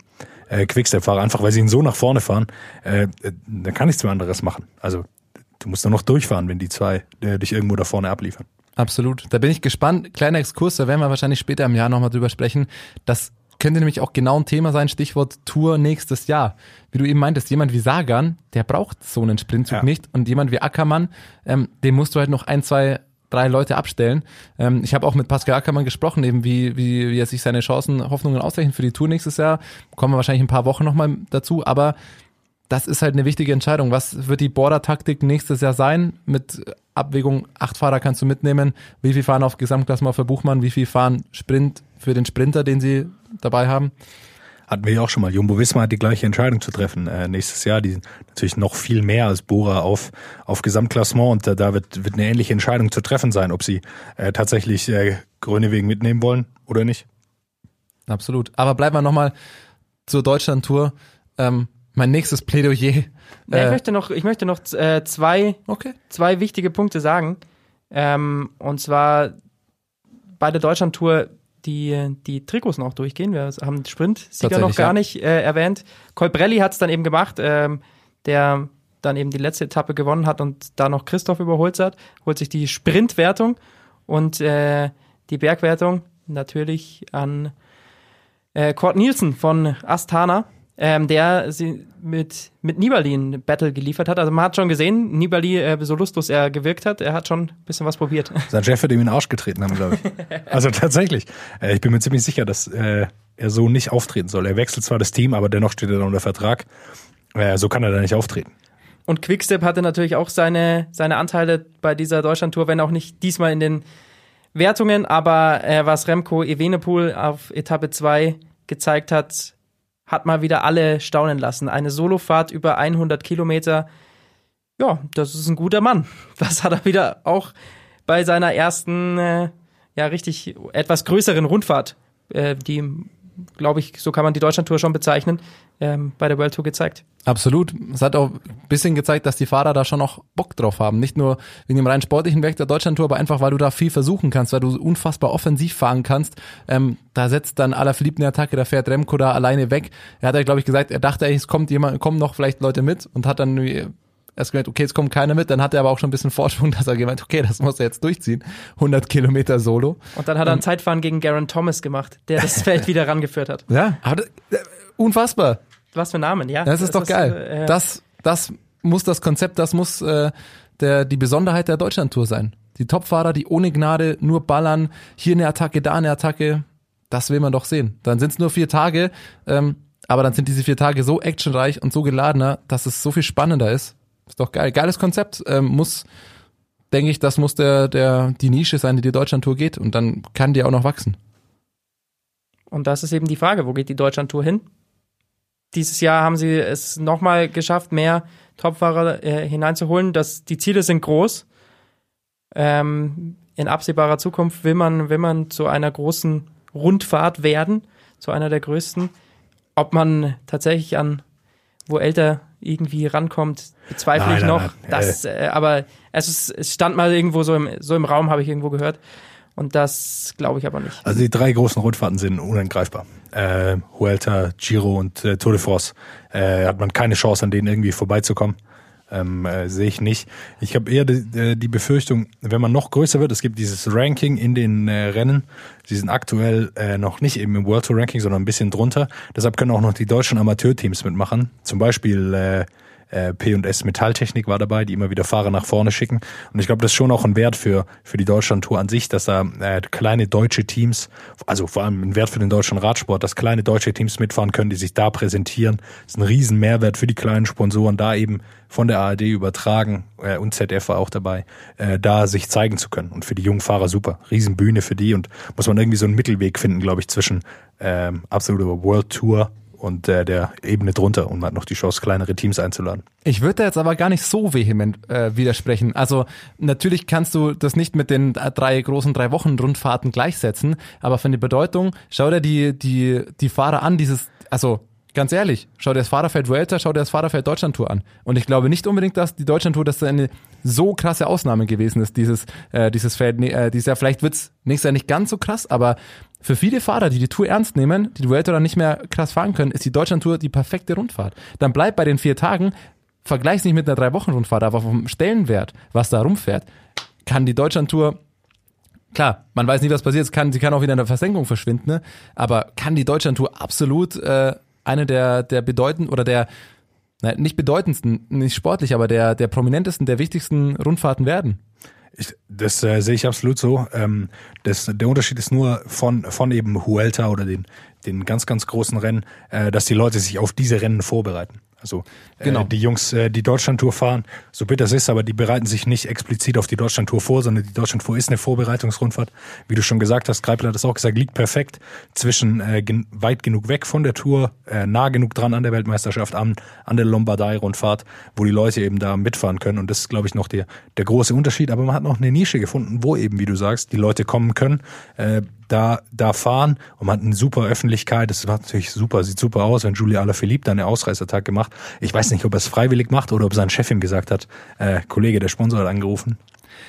äh, Quickstep-Fahrer, einfach weil sie ihn so nach vorne fahren, äh, dann kann nichts mehr anderes machen. Also du musst nur noch durchfahren, wenn die zwei äh, dich irgendwo da vorne abliefern. Absolut. Da bin ich gespannt. Kleiner Exkurs, da werden wir wahrscheinlich später im Jahr nochmal drüber sprechen. Das könnte nämlich auch genau ein Thema sein, Stichwort Tour nächstes Jahr. Wie du eben meintest, jemand wie Sagan, der braucht so einen Sprintzug Ja. nicht und jemand wie Ackermann, ähm, dem musst du halt noch ein, zwei, drei Leute abstellen. Ähm, ich habe auch mit Pascal Ackermann gesprochen, eben wie, wie, wie er sich seine Chancen, Hoffnungen ausrechnet für die Tour nächstes Jahr. Kommen wir wahrscheinlich in ein paar Wochen nochmal dazu, aber das ist halt eine wichtige Entscheidung. Was wird die Border-Taktik nächstes Jahr sein? Mit Abwägung, acht Fahrer kannst du mitnehmen. Wie viel fahren auf Gesamtklassement für Buchmann? Wie viel fahren Sprint für den Sprinter, den sie dabei haben? Hatten wir ja auch schon mal. Jumbo Wismar hat die gleiche Entscheidung zu treffen äh, nächstes Jahr. Die natürlich noch viel mehr als Bora auf, auf Gesamtklassement und äh, da wird, wird eine ähnliche Entscheidung zu treffen sein, ob sie äh, tatsächlich äh, Grönewegen mitnehmen wollen oder nicht. Absolut. Aber bleiben wir nochmal zur Deutschland-Tour. Ähm, mein nächstes Plädoyer. Ja, ich Äh, möchte noch, ich möchte noch äh, zwei okay. zwei wichtige Punkte sagen. Ähm, und zwar bei der Deutschland-Tour die, die Trikots noch durchgehen. Wir haben den Sprint-Sieger noch gar ja. nicht äh, erwähnt. Colbrelli hat es dann eben gemacht, ähm, der dann eben die letzte Etappe gewonnen hat und da noch Christoph überholt hat, holt sich die Sprintwertung und äh, die Bergwertung natürlich an äh, Kurt Nielsen von Astana, ähm, der sie mit, mit Nibali ein Battle geliefert hat. Also man hat schon gesehen, Nibali, äh, so lustlos er gewirkt hat, er hat schon ein bisschen was probiert. Sein Chef wird ihm in den Arsch getreten haben, glaube ich. Also tatsächlich. Äh, ich bin mir ziemlich sicher, dass äh, er so nicht auftreten soll. Er wechselt zwar das Team, aber dennoch steht er unter Vertrag. Äh, so kann er da nicht auftreten. Und Quickstep hatte natürlich auch seine, seine Anteile bei dieser Deutschlandtour, wenn auch nicht diesmal in den Wertungen, aber äh, was Remco Evenepoel auf Etappe 2 gezeigt hat, hat mal wieder alle staunen lassen. Eine Solofahrt über 100 Kilometer, ja, das ist ein guter Mann. Das hat er wieder auch bei seiner ersten, äh, ja, richtig etwas größeren Rundfahrt, äh, die, glaube ich, so kann man die Deutschlandtour schon bezeichnen, ähm, bei der World Tour gezeigt. Absolut. Es hat auch ein bisschen gezeigt, dass die Fahrer da schon noch Bock drauf haben. Nicht nur wegen dem rein sportlichen Weg der Deutschlandtour, aber einfach, weil du da viel versuchen kannst, weil du unfassbar offensiv fahren kannst. Ähm, da setzt dann Alaphilippe eine Attacke, da fährt Remco da alleine weg. Er hat ja, glaube ich, gesagt, er dachte, es kommt jemand, kommen noch vielleicht Leute mit und hat dann irgendwie erst gemerkt, okay, es kommt keiner mit. Dann hat er aber auch schon ein bisschen Vorsprung, dass er gemeint, okay, das muss er jetzt durchziehen. 100 Kilometer Solo. Und dann hat er ein Zeitfahren gegen Garen Thomas gemacht, der das Feld wieder rangeführt hat. Ja, aber das, äh, unfassbar. Was für Namen, ja. Das ist doch geil. äh, das, das muss das Konzept, das muss äh, der, die Besonderheit der Deutschlandtour sein. Die Topfahrer, die ohne Gnade nur ballern, hier eine Attacke, da eine Attacke, das will man doch sehen. Dann sind es nur vier Tage, ähm, aber dann sind diese vier Tage so actionreich und so geladener, dass es so viel spannender ist. Ist doch geil. Geiles Konzept. Ähm, muss, denke ich, das muss der, der, die Nische sein, die die Deutschlandtour geht. Und dann kann die auch noch wachsen. Und das ist eben die Frage, wo geht die Deutschlandtour hin? Dieses Jahr haben sie es nochmal geschafft, mehr Topfahrer äh, hineinzuholen. Das, die Ziele sind groß. Ähm, in absehbarer Zukunft will man, will man zu einer großen Rundfahrt werden, zu einer der größten. Ob man tatsächlich an wo älter irgendwie rankommt, bezweifle Nein, ich noch. nein. Das, äh, aber es, ist, es stand mal irgendwo so im, so im Raum, habe ich irgendwo gehört. Und das glaube ich aber nicht. Also die drei großen Rundfahrten sind unangreifbar. Äh, Vuelta, Giro und äh, Tour de France. Äh, hat man keine Chance, an denen irgendwie vorbeizukommen. Ähm, äh, Sehe ich nicht. Ich habe eher die, äh, die Befürchtung, wenn man noch größer wird, es gibt dieses Ranking in den äh, Rennen, sie sind aktuell äh, noch nicht eben im World Tour Ranking, sondern ein bisschen drunter. Deshalb können auch noch die deutschen Amateurteams mitmachen. Zum Beispiel äh, P&S Metalltechnik war dabei, die immer wieder Fahrer nach vorne schicken. Und ich glaube, das ist schon auch ein Wert für, für die Deutschland-Tour an sich, dass da äh, kleine deutsche Teams, also vor allem ein Wert für den deutschen Radsport, dass kleine deutsche Teams mitfahren können, die sich da präsentieren. Das ist ein riesen Mehrwert für die kleinen Sponsoren, da eben von der ARD übertragen äh, und ZDF war auch dabei, äh, da sich zeigen zu können. Und für die jungen Fahrer super. Riesenbühne für die und muss man irgendwie so einen Mittelweg finden, glaube ich, zwischen ähm, absoluter World Tour und äh, der Ebene drunter und man hat noch die Chance, kleinere Teams einzuladen. Ich würde da jetzt aber gar nicht so vehement äh, widersprechen. Also natürlich kannst du das nicht mit den drei großen drei Wochen Rundfahrten gleichsetzen, aber von der Bedeutung, schau dir die die die Fahrer an, dieses also ganz ehrlich, schau dir das Fahrerfeld Vuelta, schau dir das Fahrerfeld Deutschlandtour an. Und ich glaube nicht unbedingt, dass die Deutschlandtour das eine so krasse Ausnahme gewesen ist, dieses äh, dieses Feld äh, dieses Jahr. Vielleicht wird's nächstes Jahr nicht ganz so krass, aber für viele Fahrer, die die Tour ernst nehmen, die die Vuelta dann nicht mehr krass fahren können, ist die Deutschlandtour die perfekte Rundfahrt. Dann bleibt bei den vier Tagen, vergleich's nicht mit einer drei Wochen Rundfahrt, aber vom Stellenwert, was da rumfährt, kann die Deutschlandtour Klar, man weiß nie, was passiert. Es kann, sie kann auch wieder in der Versenkung verschwinden, ne? aber kann die Deutschlandtour absolut äh, eine der der bedeutenden oder der na, nicht bedeutendsten, nicht sportlich, aber der der prominentesten, der wichtigsten Rundfahrten werden. Ich, das äh, sehe ich absolut so. Ähm, das, der Unterschied ist nur von, von eben Huelta oder den, den ganz, ganz großen Rennen, äh, dass die Leute sich auf diese Rennen vorbereiten. Also Genau. äh, die Jungs, äh, die Deutschlandtour fahren, so bitter es ist, aber die bereiten sich nicht explizit auf die Deutschlandtour vor, sondern die Deutschlandtour ist eine Vorbereitungsrundfahrt. Wie du schon gesagt hast, Greipel hat es auch gesagt, liegt perfekt zwischen äh, gen weit genug weg von der Tour, äh, nah genug dran an der Weltmeisterschaft, an, an der Lombardei-Rundfahrt, wo die Leute eben da mitfahren können. Und das ist, glaube ich, noch der, der große Unterschied. Aber man hat noch eine Nische gefunden, wo eben, wie du sagst, die Leute kommen können. Äh, da, da fahren und man hat eine super Öffentlichkeit. Das war natürlich super, sieht super aus, wenn Julia Alaphilippe da einen Ausreißertag gemacht. Ich weiß nicht, ob er es freiwillig macht oder ob sein Chef ihm gesagt hat, äh, Kollege, der Sponsor hat angerufen,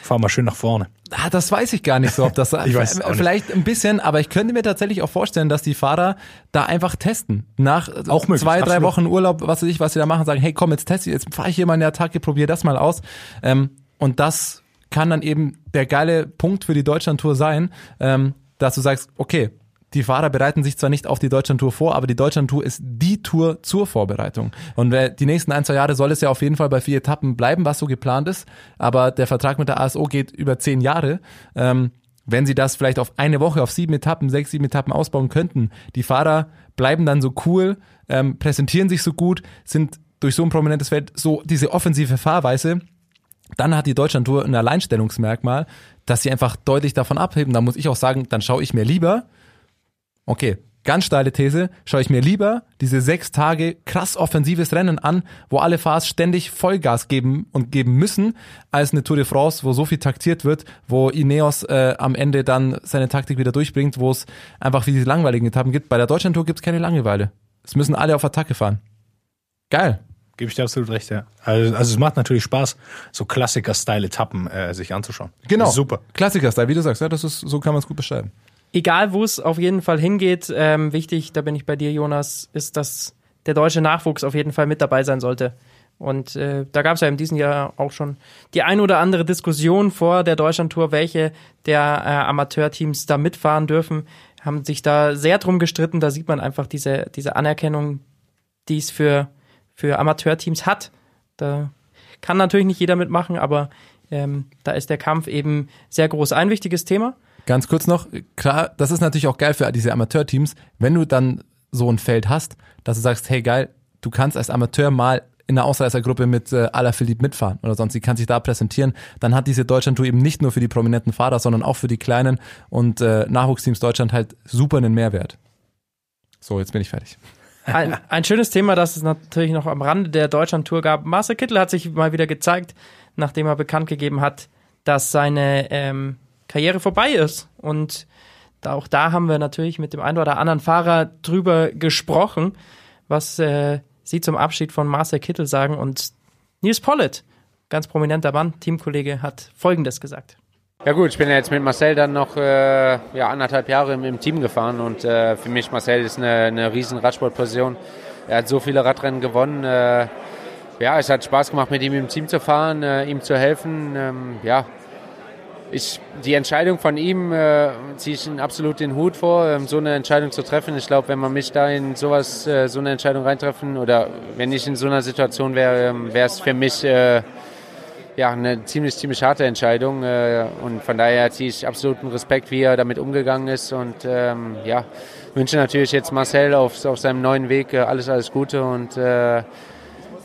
fahr mal schön nach vorne. Ah, das weiß ich gar nicht so, ob das Ich weiß vielleicht ein bisschen, aber ich könnte mir tatsächlich auch vorstellen, dass die Fahrer da einfach testen. Nach Auch möglich, zwei, drei absolut. Wochen Urlaub, was weiß ich, was sie da machen, sagen, hey komm, jetzt teste ich, jetzt fahre ich hier mal eine Attacke, probiere das mal aus. Ähm, und das kann dann eben der geile Punkt für die Deutschlandtour sein, ähm, dass du sagst, okay, die Fahrer bereiten sich zwar nicht auf die Deutschlandtour vor, aber die Deutschlandtour ist die Tour zur Vorbereitung. Und äh, die nächsten ein, zwei Jahre soll es ja auf jeden Fall bei vier Etappen bleiben, was so geplant ist. Aber der Vertrag mit der ASO geht über zehn Jahre. Ähm, wenn sie das vielleicht auf eine Woche, auf sieben Etappen, sechs, sieben Etappen ausbauen könnten, die Fahrer bleiben dann so cool, ähm, präsentieren sich so gut, sind durch so ein prominentes Feld so diese offensive Fahrweise, dann hat die Deutschlandtour ein Alleinstellungsmerkmal, dass sie einfach deutlich davon abheben. Da muss ich auch sagen, dann schaue ich mir lieber, okay, ganz steile These, schaue ich mir lieber diese sechs Tage krass offensives Rennen an, wo alle Fahrer ständig Vollgas geben und geben müssen, als eine Tour de France, wo so viel taktiert wird, wo Ineos äh, am Ende dann seine Taktik wieder durchbringt, wo es einfach wie diese langweiligen Etappen gibt. Bei der Deutschlandtour gibt es keine Langeweile. Es müssen alle auf Attacke fahren. Geil. Gebe ich dir absolut recht, ja. Also, also es macht natürlich Spaß, so Klassiker-Style-Etappen äh, sich anzuschauen. Genau. Super. Klassiker-Style, wie du sagst, ja, das ist, so kann man es gut beschreiben. egal wo es auf jeden Fall hingeht, ähm, wichtig, da bin ich bei dir, Jonas, ist, dass der deutsche Nachwuchs auf jeden Fall mit dabei sein sollte. Und äh, da gab es ja in diesem Jahr auch schon die ein oder andere Diskussion vor der Deutschlandtour, welche der äh, Amateurteams da mitfahren dürfen, haben sich da sehr drum gestritten. Da sieht man einfach diese, diese Anerkennung, die es für, für Amateurteams hat. Da kann natürlich nicht jeder mitmachen, aber ähm, da ist der Kampf eben sehr groß. Ein wichtiges Thema. Ganz kurz noch, klar, das ist natürlich auch geil für diese Amateurteams, wenn du dann so ein Feld hast, dass du sagst, hey geil, du kannst als Amateur mal in einer Ausreißergruppe mit äh, Alaphilippe mitfahren oder sonst, die kann sich da präsentieren, dann hat diese Deutschlandtour eben nicht nur für die prominenten Fahrer, sondern auch für die kleinen und äh, Nachwuchsteams Deutschland halt super einen Mehrwert. So, jetzt bin ich fertig. Ein, ein schönes Thema, das es natürlich noch am Rande der Deutschlandtour gab. Marcel Kittel hat sich mal wieder gezeigt, nachdem er bekannt gegeben hat, dass seine ähm, Karriere vorbei ist. Und da, auch da haben wir natürlich mit dem einen oder anderen Fahrer drüber gesprochen, was äh, sie zum Abschied von Marcel Kittel sagen. Und Nils Pollitt, ganz prominenter Mann, Teamkollege, hat Folgendes gesagt. Ja gut, ich bin ja jetzt mit Marcel dann noch äh, ja, anderthalb Jahre im, im Team gefahren und äh, für mich Marcel ist eine, eine riesen Radsportposition. Er hat so viele Radrennen gewonnen. Äh, ja, es hat Spaß gemacht, mit ihm im Team zu fahren, äh, ihm zu helfen. Ähm, ja, ich, die Entscheidung von ihm äh, ziehe ich ihn absolut den Hut vor, ähm, so eine Entscheidung zu treffen. Ich glaube, wenn man mich da in sowas, äh, so eine Entscheidung reintreffen oder wenn ich in so einer Situation wäre, ähm, wäre es für mich äh, ja, eine ziemlich, ziemlich harte Entscheidung. Äh, und von daher ziehe ich absoluten Respekt, wie er damit umgegangen ist. Und ähm, ja, wünsche natürlich jetzt Marcel auf, auf seinem neuen Weg äh, alles, alles Gute und äh,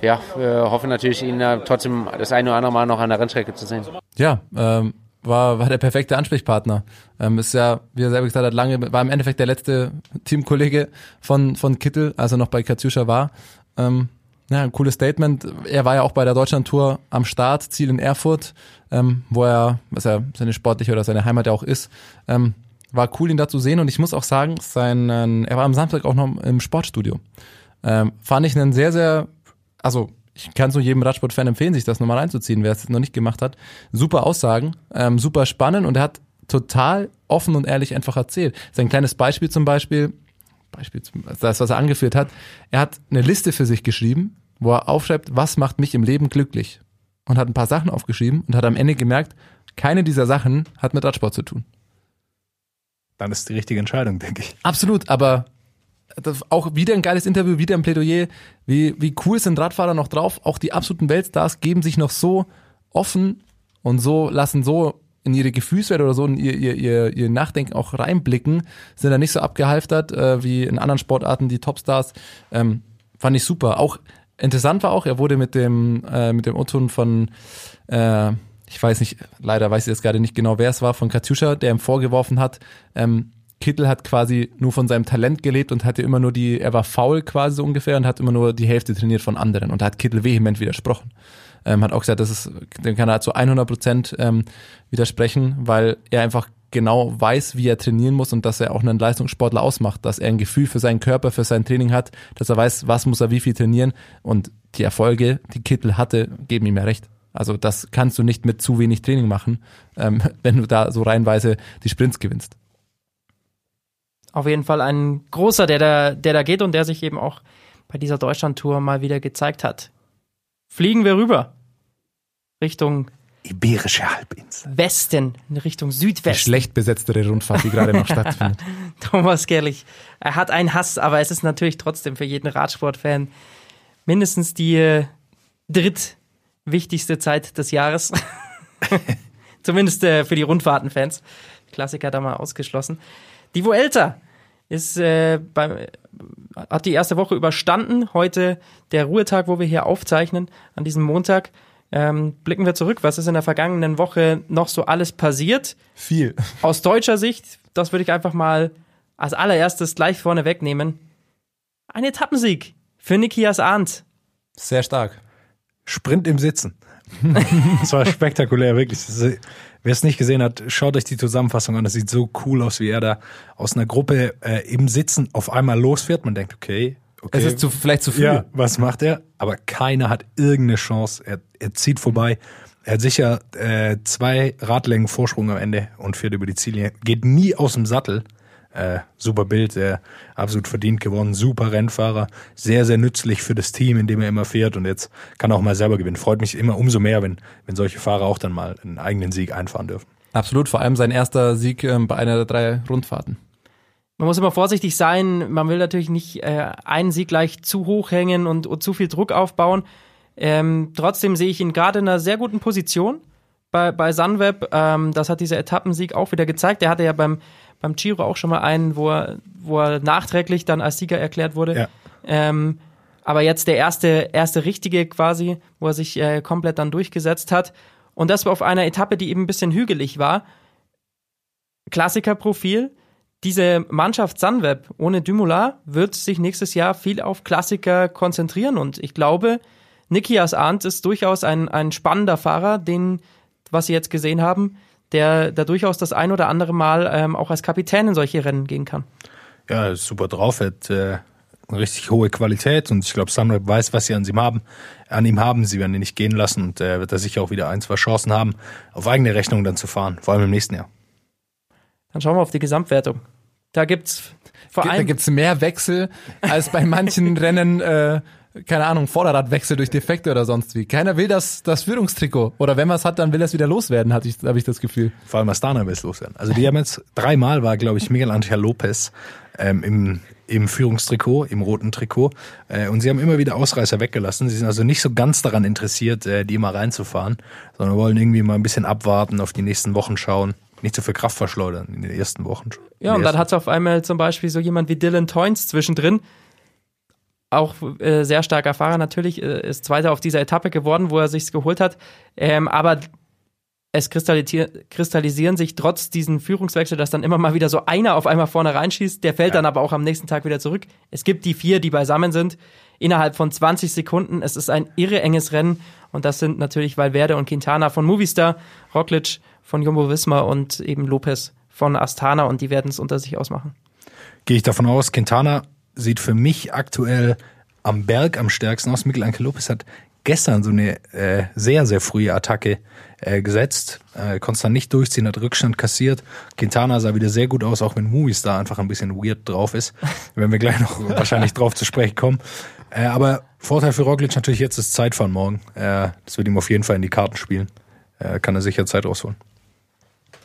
ja, äh, hoffe natürlich, ihn äh, trotzdem das eine oder andere Mal noch an der Rennstrecke zu sehen. Ja, ähm, war, war der perfekte Ansprechpartner. Ähm, ist ja, wie er selber gesagt hat, lange, war im Endeffekt der letzte Teamkollege von, von Kittel, als er noch bei Katjuscha war. Ähm, ja, ein cooles Statement. Er war ja auch bei der Deutschlandtour am Start, Ziel in Erfurt, ähm, wo er, was er seine sportliche oder seine Heimat ja auch ist. Ähm, war cool, ihn da zu sehen und ich muss auch sagen, sein, äh, er war am Samstag auch noch im Sportstudio. Ähm, fand ich einen sehr, sehr, also ich kann es nur jedem Radsport-Fan empfehlen, sich das nochmal reinzuziehen, wer es noch nicht gemacht hat. Super Aussagen, ähm, super spannend und er hat total offen und ehrlich einfach erzählt. Sein kleines Beispiel zum Beispiel, Beispiel, zum- das, was er angeführt hat, er hat eine Liste für sich geschrieben, wo er aufschreibt, was macht mich im Leben glücklich? Und hat ein paar Sachen aufgeschrieben und hat am Ende gemerkt, keine dieser Sachen hat mit Radsport zu tun. Dann ist die richtige Entscheidung, denke ich. Absolut, aber auch wieder ein geiles Interview, wieder ein Plädoyer. Wie, wie cool sind Radfahrer noch drauf? Auch die absoluten Weltstars geben sich noch so offen und so lassen so in ihre Gefühlswelt oder so in ihr, ihr, ihr, ihr Nachdenken auch reinblicken, sind da nicht so abgehalftert äh, wie in anderen Sportarten die Topstars. Ähm, fand ich super. Auch interessant war auch, er wurde mit dem äh, mit dem O-Ton von äh, ich weiß nicht, leider weiß ich jetzt gerade nicht genau, wer es war, von Katjuscha, der ihm vorgeworfen hat, ähm, Kittel hat quasi nur von seinem Talent gelebt und hatte immer nur die, er war faul quasi so ungefähr und hat immer nur die Hälfte trainiert von anderen und da hat Kittel vehement widersprochen. Ähm, hat auch gesagt, das ist, dem kann er zu 100 Prozent ähm, widersprechen, weil er einfach genau weiß, wie er trainieren muss und dass er auch einen Leistungssportler ausmacht, dass er ein Gefühl für seinen Körper, für sein Training hat, dass er weiß, was muss er wie viel trainieren und die Erfolge, die Kittel hatte, geben ihm ja recht. Also das kannst du nicht mit zu wenig Training machen, ähm, wenn du da so reinweise die Sprints gewinnst. Auf jeden Fall ein großer, der da, der da geht und der sich eben auch bei dieser Deutschlandtour mal wieder gezeigt hat. Fliegen wir rüber. Richtung Iberische Halbinsel. Westen, in Richtung Die Südwesten. schlecht besetztere Rundfahrt, die gerade noch stattfindet. Thomas Gerlich. Er hat einen Hass, aber es ist natürlich trotzdem für jeden Radsportfan mindestens die äh, drittwichtigste Zeit des Jahres. Zumindest äh, für die Rundfahrtenfans. Klassiker da mal ausgeschlossen. Die Vuelta ist äh, beim, hat die erste Woche überstanden. Heute der Ruhetag, wo wir hier aufzeichnen, an diesem Montag. Ähm, blicken wir zurück. Was ist in der vergangenen Woche noch so alles passiert? Viel. Aus deutscher Sicht, das würde ich einfach mal als allererstes gleich vorne wegnehmen. Ein Etappensieg für Nikias Arndt. Sehr stark. Sprint im Sitzen. das war spektakulär, wirklich. Wer es nicht gesehen hat, schaut euch die Zusammenfassung an. Das sieht so cool aus, wie er da aus einer Gruppe äh, im Sitzen auf einmal losfährt. Man denkt, okay, okay. Es ist zu, vielleicht zu viel. Ja, was macht er? Aber keiner hat irgendeine Chance. Er, er zieht vorbei. Er hat sicher äh, zwei Radlängen Vorsprung am Ende und fährt über die Ziellinie. Geht nie aus dem Sattel. Äh, super Bild, der absolut verdient gewonnen, super Rennfahrer, sehr, sehr nützlich für das Team, in dem er immer fährt und jetzt kann er auch mal selber gewinnen. Freut mich immer umso mehr, wenn, wenn solche Fahrer auch dann mal einen eigenen Sieg einfahren dürfen. Absolut, vor allem sein erster Sieg ähm, bei einer der drei Rundfahrten. Man muss immer vorsichtig sein. Man will natürlich nicht äh, einen Sieg gleich zu hoch hängen und, und zu viel Druck aufbauen. Ähm, trotzdem sehe ich ihn gerade in einer sehr guten Position bei, bei Sunweb. Ähm, das hat dieser Etappensieg auch wieder gezeigt. Der hatte ja beim, beim Giro auch schon mal einen, wo er, wo er nachträglich dann als Sieger erklärt wurde. Ja. Ähm, aber jetzt der erste, erste richtige quasi, wo er sich äh, komplett dann durchgesetzt hat. Und das war auf einer Etappe, die eben ein bisschen hügelig war. Klassikerprofil. Diese Mannschaft Sunweb ohne Dumoulin wird sich nächstes Jahr viel auf Klassiker konzentrieren. Und ich glaube, Nikias Arndt ist durchaus ein, ein spannender Fahrer, den, was Sie jetzt gesehen haben, der da durchaus das ein oder andere Mal ähm, auch als Kapitän in solche Rennen gehen kann. Ja, ist super drauf, er hat äh, eine richtig hohe Qualität und ich glaube, Sunweb weiß, was sie an ihm haben. An ihm haben, sie werden ihn nicht gehen lassen und äh, wird er sicher auch wieder ein, zwei Chancen haben, auf eigene Rechnung dann zu fahren, vor allem im nächsten Jahr. Dann schauen wir auf die Gesamtwertung. Da gibt's vor Da allem gibt's mehr Wechsel als bei manchen Rennen äh, keine Ahnung, Vorderradwechsel durch Defekte oder sonst wie. Keiner will das, das Führungstrikot. Oder wenn man es hat, dann will er es wieder loswerden, hatte ich, habe ich das Gefühl. Vor allem Astana will es loswerden. Also die haben jetzt dreimal war, glaube ich, Miguel Angel Lopez ähm, im, im Führungstrikot, im roten Trikot. Äh, und sie haben immer wieder Ausreißer weggelassen. Sie sind also nicht so ganz daran interessiert, äh, die immer reinzufahren, sondern wollen irgendwie mal ein bisschen abwarten, auf die nächsten Wochen schauen. Nicht so viel Kraft verschleudern in den ersten Wochen. Ja, und dann hat es auf einmal zum Beispiel so jemand wie Dylan Toynes zwischendrin, auch äh, sehr starker Fahrer natürlich, äh, ist Zweiter auf dieser Etappe geworden, wo er sich's geholt hat. Ähm, aber es kristallisier- kristallisieren sich trotz diesen Führungswechsel, dass dann immer mal wieder so einer auf einmal vorne reinschießt, der fällt dann aber auch am nächsten Tag wieder zurück. Es gibt die vier, die beisammen sind, innerhalb von 20 Sekunden. Es ist ein irre enges Rennen und das sind natürlich Valverde und Quintana von Movistar, Roglic von Jumbo Visma und eben Lopez von Astana und die werden es unter sich ausmachen. Gehe ich davon aus, Quintana sieht für mich aktuell am Berg am stärksten aus. Miguel Lopez hat gestern so eine äh, sehr, sehr frühe Attacke äh, gesetzt. Äh, konnte dann nicht durchziehen, hat Rückstand kassiert. Quintana sah wieder sehr gut aus, auch wenn Movies da einfach ein bisschen weird drauf ist. Wenn wir gleich noch wahrscheinlich drauf zu sprechen kommen. Äh, aber Vorteil für Roglic natürlich jetzt ist Zeitfahren morgen. Äh, das wird ihm auf jeden Fall in die Karten spielen. Äh, kann er sicher Zeit rausholen.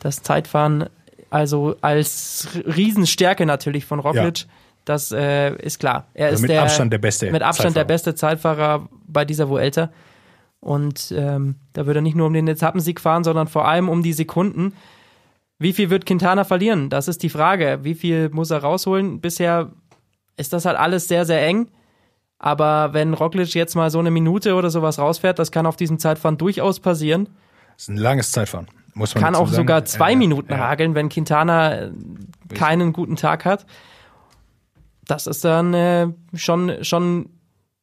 Das Zeitfahren also als Riesenstärke natürlich von Roglic. Das äh, ist klar. Er Also ist mit der, Abstand der beste Mit Abstand der Zeitfahrer. beste Zeitfahrer bei dieser Vuelta. Und ähm, da wird er nicht nur um den Etappensieg fahren, sondern vor allem um die Sekunden. Wie viel wird Quintana verlieren? Das ist die Frage. Wie viel muss er rausholen? Bisher ist das halt alles sehr, sehr eng. Aber wenn Roglic jetzt mal so eine Minute oder sowas rausfährt, das kann auf diesem Zeitfahren durchaus passieren. Das ist ein langes Zeitfahren. Muss man Kann auch sagen. sogar zwei Äh, Minuten ja. hageln, wenn Quintana äh, keinen guten Tag hat. Das ist dann äh, schon, schon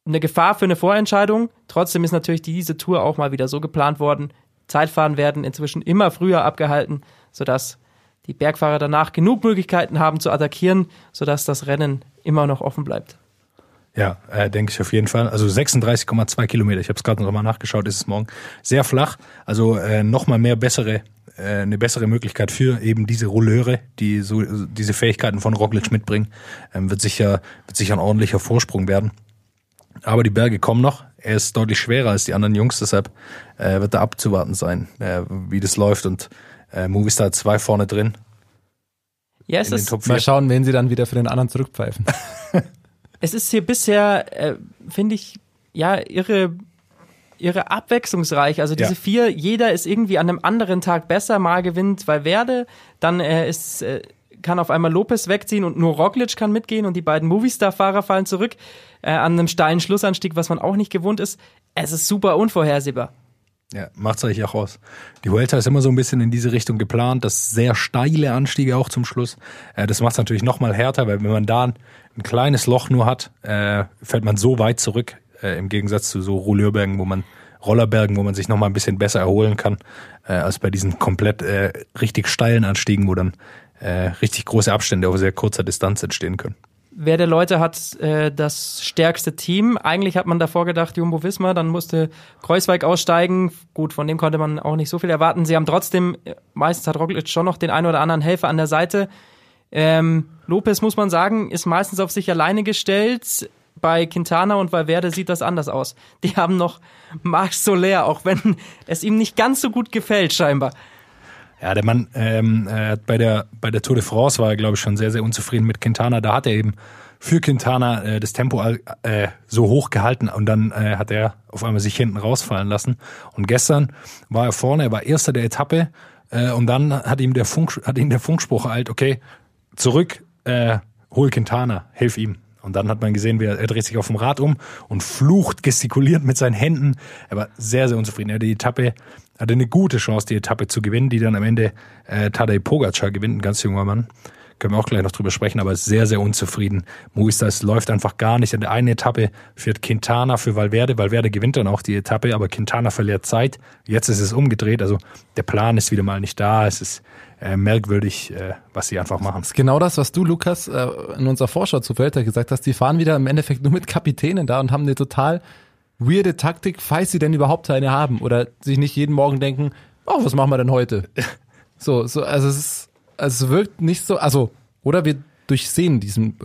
eine Gefahr für eine Vorentscheidung. Trotzdem ist natürlich diese Tour auch mal wieder so geplant worden. Zeitfahren werden inzwischen immer früher abgehalten, sodass die Bergfahrer danach genug Möglichkeiten haben zu attackieren, sodass das Rennen immer noch offen bleibt. Ja, äh, denke ich auf jeden Fall. Also 36,2 Kilometer. Ich habe es gerade noch mal nachgeschaut. Ist es morgen sehr flach. Also äh, noch mal mehr bessere, äh, eine bessere Möglichkeit für eben diese Rouleure, die so diese Fähigkeiten von Roglic mitbringen. Ähm, wird sicher wird sicher ein ordentlicher Vorsprung werden. Aber die Berge kommen noch. Er ist deutlich schwerer als die anderen Jungs, deshalb äh, wird da abzuwarten sein, äh, wie das läuft. Und äh, Movistar hat zwei vorne drin Ja, es ist, Top 4. Mal schauen, wen sie dann wieder für den anderen zurückpfeifen. es ist hier bisher, äh, finde ich, ja, irre, irre abwechslungsreich. Also diese Ja. vier, jeder ist irgendwie an einem anderen Tag besser. Mal gewinnt Valverde, dann äh, ist, äh, kann auf einmal Lopez wegziehen und nur Roglic kann mitgehen und die beiden Movistar-Fahrer fallen zurück äh, an einem steilen Schlussanstieg, was man auch nicht gewohnt ist. Es ist super unvorhersehbar. Ja, macht's eigentlich auch aus. Die Vuelta ist immer so ein bisschen in diese Richtung geplant, das sehr steile Anstiege auch zum Schluss. Äh, das macht's natürlich noch mal härter, weil wenn man da ein, ein kleines Loch nur hat, äh, fällt man so weit zurück, äh, im Gegensatz zu so Rouleurbergen, wo man Rollerbergen, wo man sich noch mal ein bisschen besser erholen kann, äh, als bei diesen komplett äh, richtig steilen Anstiegen, wo dann äh, richtig große Abstände auf sehr kurzer Distanz entstehen können. wer der Leute hat äh, das stärkste Team. Eigentlich hat man davor gedacht, Jumbo Visma, dann musste Kreuzweig aussteigen. Gut, von dem konnte man auch nicht so viel erwarten. Sie haben trotzdem, meistens hat Roglic schon noch den einen oder anderen Helfer an der Seite. Ähm, Lopez, muss man sagen, ist meistens auf sich alleine gestellt. Bei Quintana und Valverde sieht das anders aus. Die haben noch Marc Soler, auch wenn es ihm nicht ganz so gut gefällt, scheinbar. Ja, der Mann ähm, äh, hat bei der bei der Tour de France war er, glaube ich, schon sehr, sehr unzufrieden mit Quintana. Da hat er eben für Quintana äh, das Tempo äh, so hoch gehalten und dann äh, hat er auf einmal sich hinten rausfallen lassen. Und gestern war er vorne, er war Erster der Etappe äh, und dann hat ihm der Funk, hat ihm der Funkspruch ereilt, okay, zurück, äh, hol Quintana, hilf ihm. Und dann hat man gesehen, wie er, er dreht sich auf dem Rad um und flucht, gestikuliert mit seinen Händen. Er war sehr, sehr unzufrieden. Er hatte die Etappe, hatte eine gute Chance, die Etappe zu gewinnen, die dann am Ende äh, Tadej Pogacar gewinnt, ein ganz junger Mann. Können wir auch gleich noch drüber sprechen, aber ist sehr, sehr unzufrieden. Movistar, es läuft einfach gar nicht. In der einen Etappe führt Quintana für Valverde. Valverde gewinnt dann auch die Etappe, aber Quintana verliert Zeit. Jetzt ist es umgedreht. Also der Plan ist wieder mal nicht da. Es ist äh, merkwürdig, äh, was sie einfach machen. Das ist genau das, was du, Lukas, äh, in unserer Vorschau zu Vuelta gesagt hast. Die fahren wieder im Endeffekt nur mit Kapitänen da und haben eine total weirde Taktik, falls sie denn überhaupt eine haben. Oder sich nicht jeden Morgen denken, oh, was machen wir denn heute? So, so, also es ist, es wirkt nicht so, also, oder wir durchsehen diesen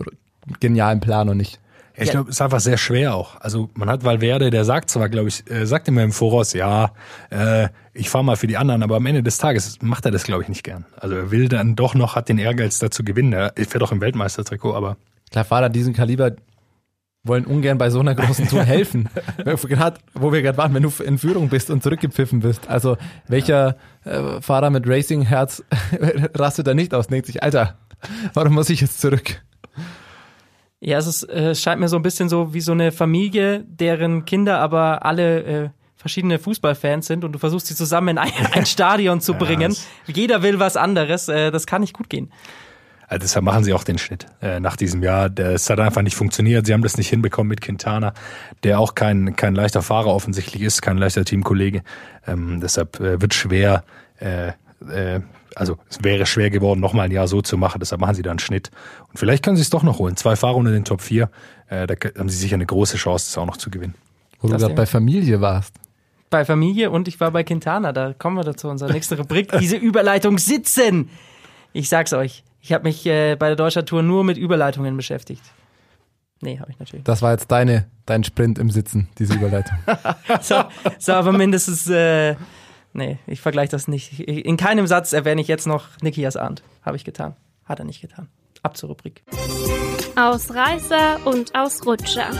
genialen Plan und nicht. Ich glaube, es ist einfach sehr schwer auch. Also man hat Valverde, der sagt zwar, glaube ich, äh, sagt immer im Voraus, ja, äh, ich fahre mal für die anderen, aber am Ende des Tages macht er das, glaube ich, nicht gern. Also er will dann doch noch, hat den Ehrgeiz dazu gewinnen. Er fährt auch im Weltmeistertrikot, aber Klar, Fahrer diesen Kaliber wollen ungern bei so einer großen Tour helfen. Gerade, wo wir gerade waren, wenn du in Führung bist und zurückgepfiffen bist. Also welcher äh, Fahrer mit Racing-Herz rastet da nicht aus, denkt sich, Alter, warum muss ich jetzt zurück? Ja, es ist, äh, scheint mir so ein bisschen so wie so eine Familie, deren Kinder aber alle äh, verschiedene Fußballfans sind und du versuchst sie zusammen in ein, ein Stadion zu bringen. Jeder will was anderes. Äh, das kann nicht gut gehen. Also deshalb machen sie auch den Schnitt äh, nach diesem Jahr. Das hat einfach nicht funktioniert. Sie haben das nicht hinbekommen mit Quintana, der auch kein, kein leichter Fahrer offensichtlich ist, kein leichter Teamkollege. Ähm, deshalb äh, wird schwer, äh, äh, also es wäre schwer geworden, nochmal ein Jahr so zu machen. Deshalb machen sie da einen Schnitt. Und vielleicht können sie es doch noch holen. Zwei Fahrer unter den Top 4. Äh, da haben sie sicher eine große Chance, das auch noch zu gewinnen. Wo du gerade bei Familie warst. Bei Familie und ich war bei Quintana. Da kommen wir dazu, unserer nächsten Rubrik. Diese Überleitung sitzen. Ich sag's euch. Ich habe mich äh, bei der Deutschlandtour nur mit Überleitungen beschäftigt. Nee, habe ich natürlich. Das war jetzt deine, dein Sprint im Sitzen, diese Überleitung. So, so aber mindestens, äh, nee, ich vergleiche das nicht. In keinem Satz erwähne ich jetzt noch Nikias Arndt. Habe ich getan. Hat er nicht getan. Ab zur Rubrik. Ausreißer und Ausrutscher.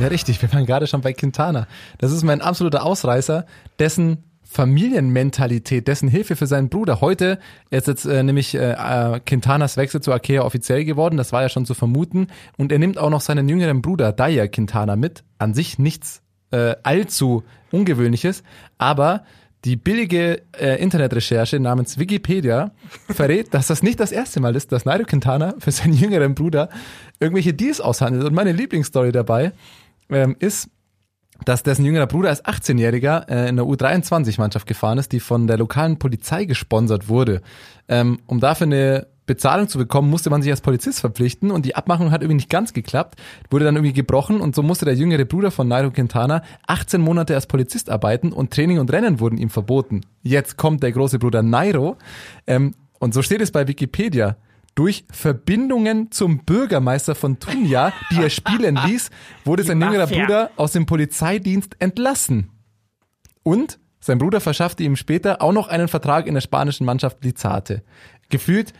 Ja, richtig. Wir waren gerade schon bei Quintana. Das ist mein absoluter Ausreißer, dessen Familienmentalität, dessen Hilfe für seinen Bruder. Heute ist jetzt äh, nämlich äh, äh, Quintanas Wechsel zu Arkea offiziell geworden. Das war ja schon zu vermuten. Und er nimmt auch noch seinen jüngeren Bruder Daya Quintana mit. An sich nichts äh, allzu Ungewöhnliches. Aber die billige äh, Internetrecherche namens Wikipedia verrät, dass das nicht das erste Mal ist, dass Nairo Quintana für seinen jüngeren Bruder irgendwelche Deals aushandelt. Und meine Lieblingsstory dabei ähm, ist, dass dessen jüngerer Bruder als 18-Jähriger äh, in der U23-Mannschaft gefahren ist, die von der lokalen Polizei gesponsert wurde. Ähm, um dafür eine Bezahlung zu bekommen, musste man sich als Polizist verpflichten und die Abmachung hat irgendwie nicht ganz geklappt, wurde dann irgendwie gebrochen und so musste der jüngere Bruder von Nairo Quintana 18 Monate als Polizist arbeiten und Training und Rennen wurden ihm verboten. Jetzt kommt der große Bruder Nairo ähm, und so steht es bei Wikipedia durch Verbindungen zum Bürgermeister von Tunja, die er spielen ließ, wurde sein jüngerer. Bruder aus dem Polizeidienst entlassen. Und sein Bruder verschaffte ihm später auch noch einen Vertrag in der spanischen Mannschaft Lizate. Gefühlt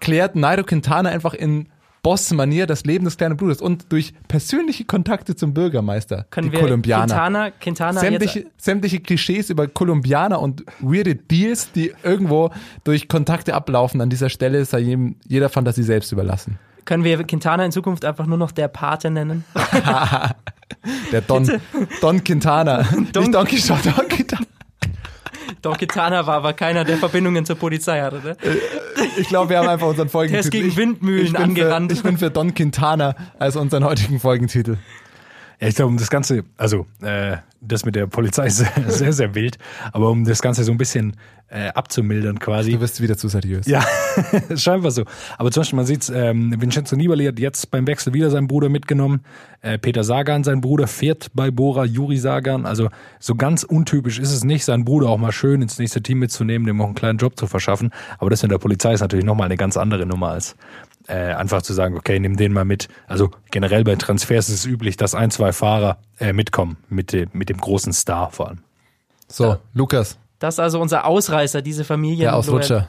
klärt Nairo Quintana einfach in Boss-Manier das Leben des kleinen Bruders und durch persönliche Kontakte zum Bürgermeister, Können die wir Kolumbianer. Quintana, Quintana Sämtliche, jetzt, sämtliche Klischees über Kolumbianer und weirde Deals, die irgendwo durch Kontakte ablaufen an dieser Stelle, sei jedem, jeder Fantasie selbst überlassen. können wir Quintana in Zukunft einfach nur noch der Pate nennen? Der Don, Don Quintana. Don- Nicht Don Quixote, Don Quintana. Doch, Quintana war aber keiner, der Verbindungen zur Polizei hatte. Ne? Ich glaube, wir haben einfach unseren Der ist Folgentitel. gegen Ich- Windmühlen ich bin angerannt. Für, ich bin für Don Quintana als unseren heutigen Folgentitel. Ja, ich glaube, um das Ganze, also äh, das mit der Polizei ist sehr, sehr, wild, aber um das Ganze so ein bisschen äh, abzumildern quasi. Du wirst wieder zu seriös. Ja, scheinbar so. Aber zum Beispiel, man sieht ähm, Vincenzo Nibali hat jetzt beim Wechsel wieder seinen Bruder mitgenommen. Äh, Peter Sagan, sein Bruder, fährt bei Bora, Juri Sagan. Also so ganz untypisch ist es nicht, seinen Bruder auch mal schön ins nächste Team mitzunehmen, dem auch einen kleinen Job zu verschaffen. Aber das mit der Polizei ist natürlich nochmal eine ganz andere Nummer als äh, einfach zu sagen, okay, nimm den mal mit. Also generell bei Transfers ist es üblich, dass ein, zwei Fahrer äh, mitkommen, mit, dem mit dem großen Star vor allem. So, Lukas, Das ist also unser Ausreißer, diese Familie. der Ausrutscher.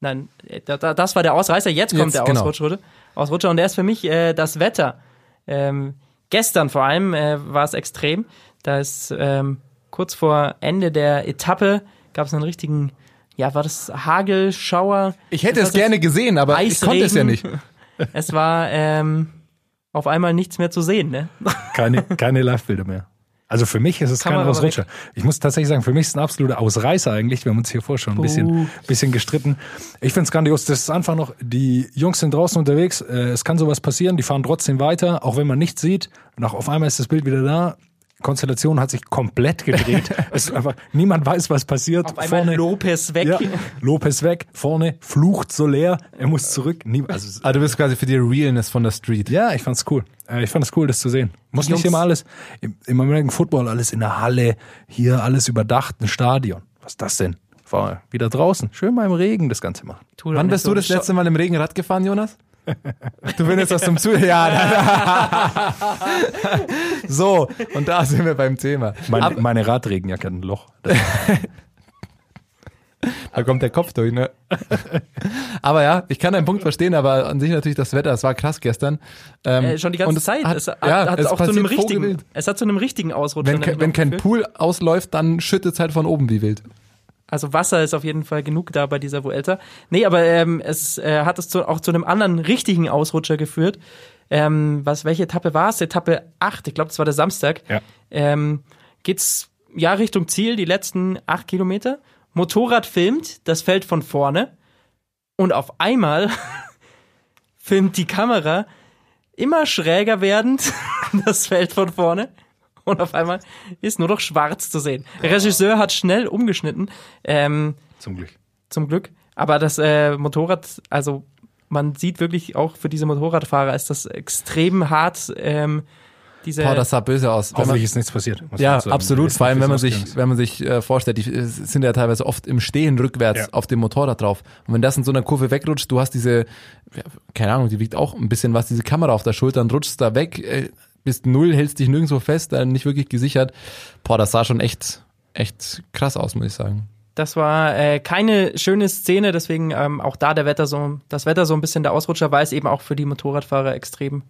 Nein, äh, da- da- das war der Ausreißer. Jetzt kommt Jetzt, der genau. Ausrutscher. Ausrutscher und der ist für mich äh, das Wetter. Ähm, gestern vor allem äh, war es extrem. Da ist ähm, kurz vor Ende der Etappe gab es einen richtigen, ja, war das Hagelschauer? Ich hätte es gerne gesehen, aber ich konnte es ja nicht. Es war ähm, auf einmal nichts mehr zu sehen. Ne? Keine, keine Live-Bilder mehr. Also für mich ist es Kann kein Ausrutscher. Ich muss tatsächlich sagen, für mich ist es ein absoluter Ausreißer eigentlich. Wir haben uns hier vorher schon ein bisschen, bisschen gestritten. Ich finde es grandios. Das ist einfach noch, die Jungs sind draußen unterwegs. Äh, Es kann sowas passieren. Die fahren trotzdem weiter, auch wenn man nichts sieht. Und auch auf einmal ist das Bild wieder da. Konstellation hat sich komplett gedreht. es ist einfach, niemand weiß, was passiert. Auf einmal Lopez weg. Ja, Lopez weg, vorne, flucht Soler, er muss zurück. Nie, also, es- Ah, du bist quasi für die Realness von der Street. ja, ich fand's cool. Äh, Ich fand es cool, das zu sehen. Muss nicht immer alles, im, American Football alles in der Halle, hier alles überdacht, ein Stadion. Was ist das denn? war wieder draußen. Schön mal im Regen das Ganze machen. Wann bist so du das letzte Mal im Regen Rad gefahren, Jonas? Du findest das zum Zu... Ja. so, und da sind wir beim Thema. Meine, meine Radregenjacke hat ein Loch. Da kommt der Kopf durch, ne? aber ja, ich kann deinen Punkt verstehen, aber an sich natürlich das Wetter, es war krass gestern. Ähm, Äh, schon die ganze Zeit. Hat, es hat, ja, hat es auch zu einem richtigen, vogelwild. es hat zu einem richtigen Ausrutscher Wenn, kein- wenn kein. Pool ausläuft, dann schüttet es halt von oben wie wild. Also Wasser ist auf jeden Fall genug da bei dieser Vuelta. Nee, aber ähm, es äh, hat es zu, auch zu einem anderen richtigen Ausrutscher geführt. Ähm, was, welche Etappe war es? Etappe 8, ich glaube, das war der Samstag. Ja. Ähm, geht's ja Richtung Ziel, die letzten acht Kilometer. Motorrad filmt das Feld von vorne und auf einmal filmt die Kamera immer schräger werdend das Feld von vorne. Und auf einmal ist nur noch schwarz zu sehen. Der Regisseur hat schnell umgeschnitten. Ähm, zum Glück. zum Glück. Aber das äh, Motorrad, also man sieht wirklich auch für diese Motorradfahrer ist das extrem hart. Ähm, diese Boah, das sah böse aus. Hoffentlich ist nichts passiert. ja, absolut. Vor allem, wenn man sich, wenn man sich äh, vorstellt, die sind ja teilweise oft im Stehen rückwärts Ja. auf dem Motorrad drauf. Und wenn das in so einer Kurve wegrutscht, du hast diese, ja, keine Ahnung, die wiegt auch ein bisschen was, diese Kamera auf der Schulter und rutschst da weg, äh, bist null, hältst dich nirgendwo fest, äh, nicht wirklich gesichert. Boah, das sah schon echt, echt krass aus, muss ich sagen. Das war äh, keine schöne Szene, deswegen ähm, auch da der Wetter so, das Wetter so ein bisschen der Ausrutscher, weil es eben auch für die Motorradfahrer extrem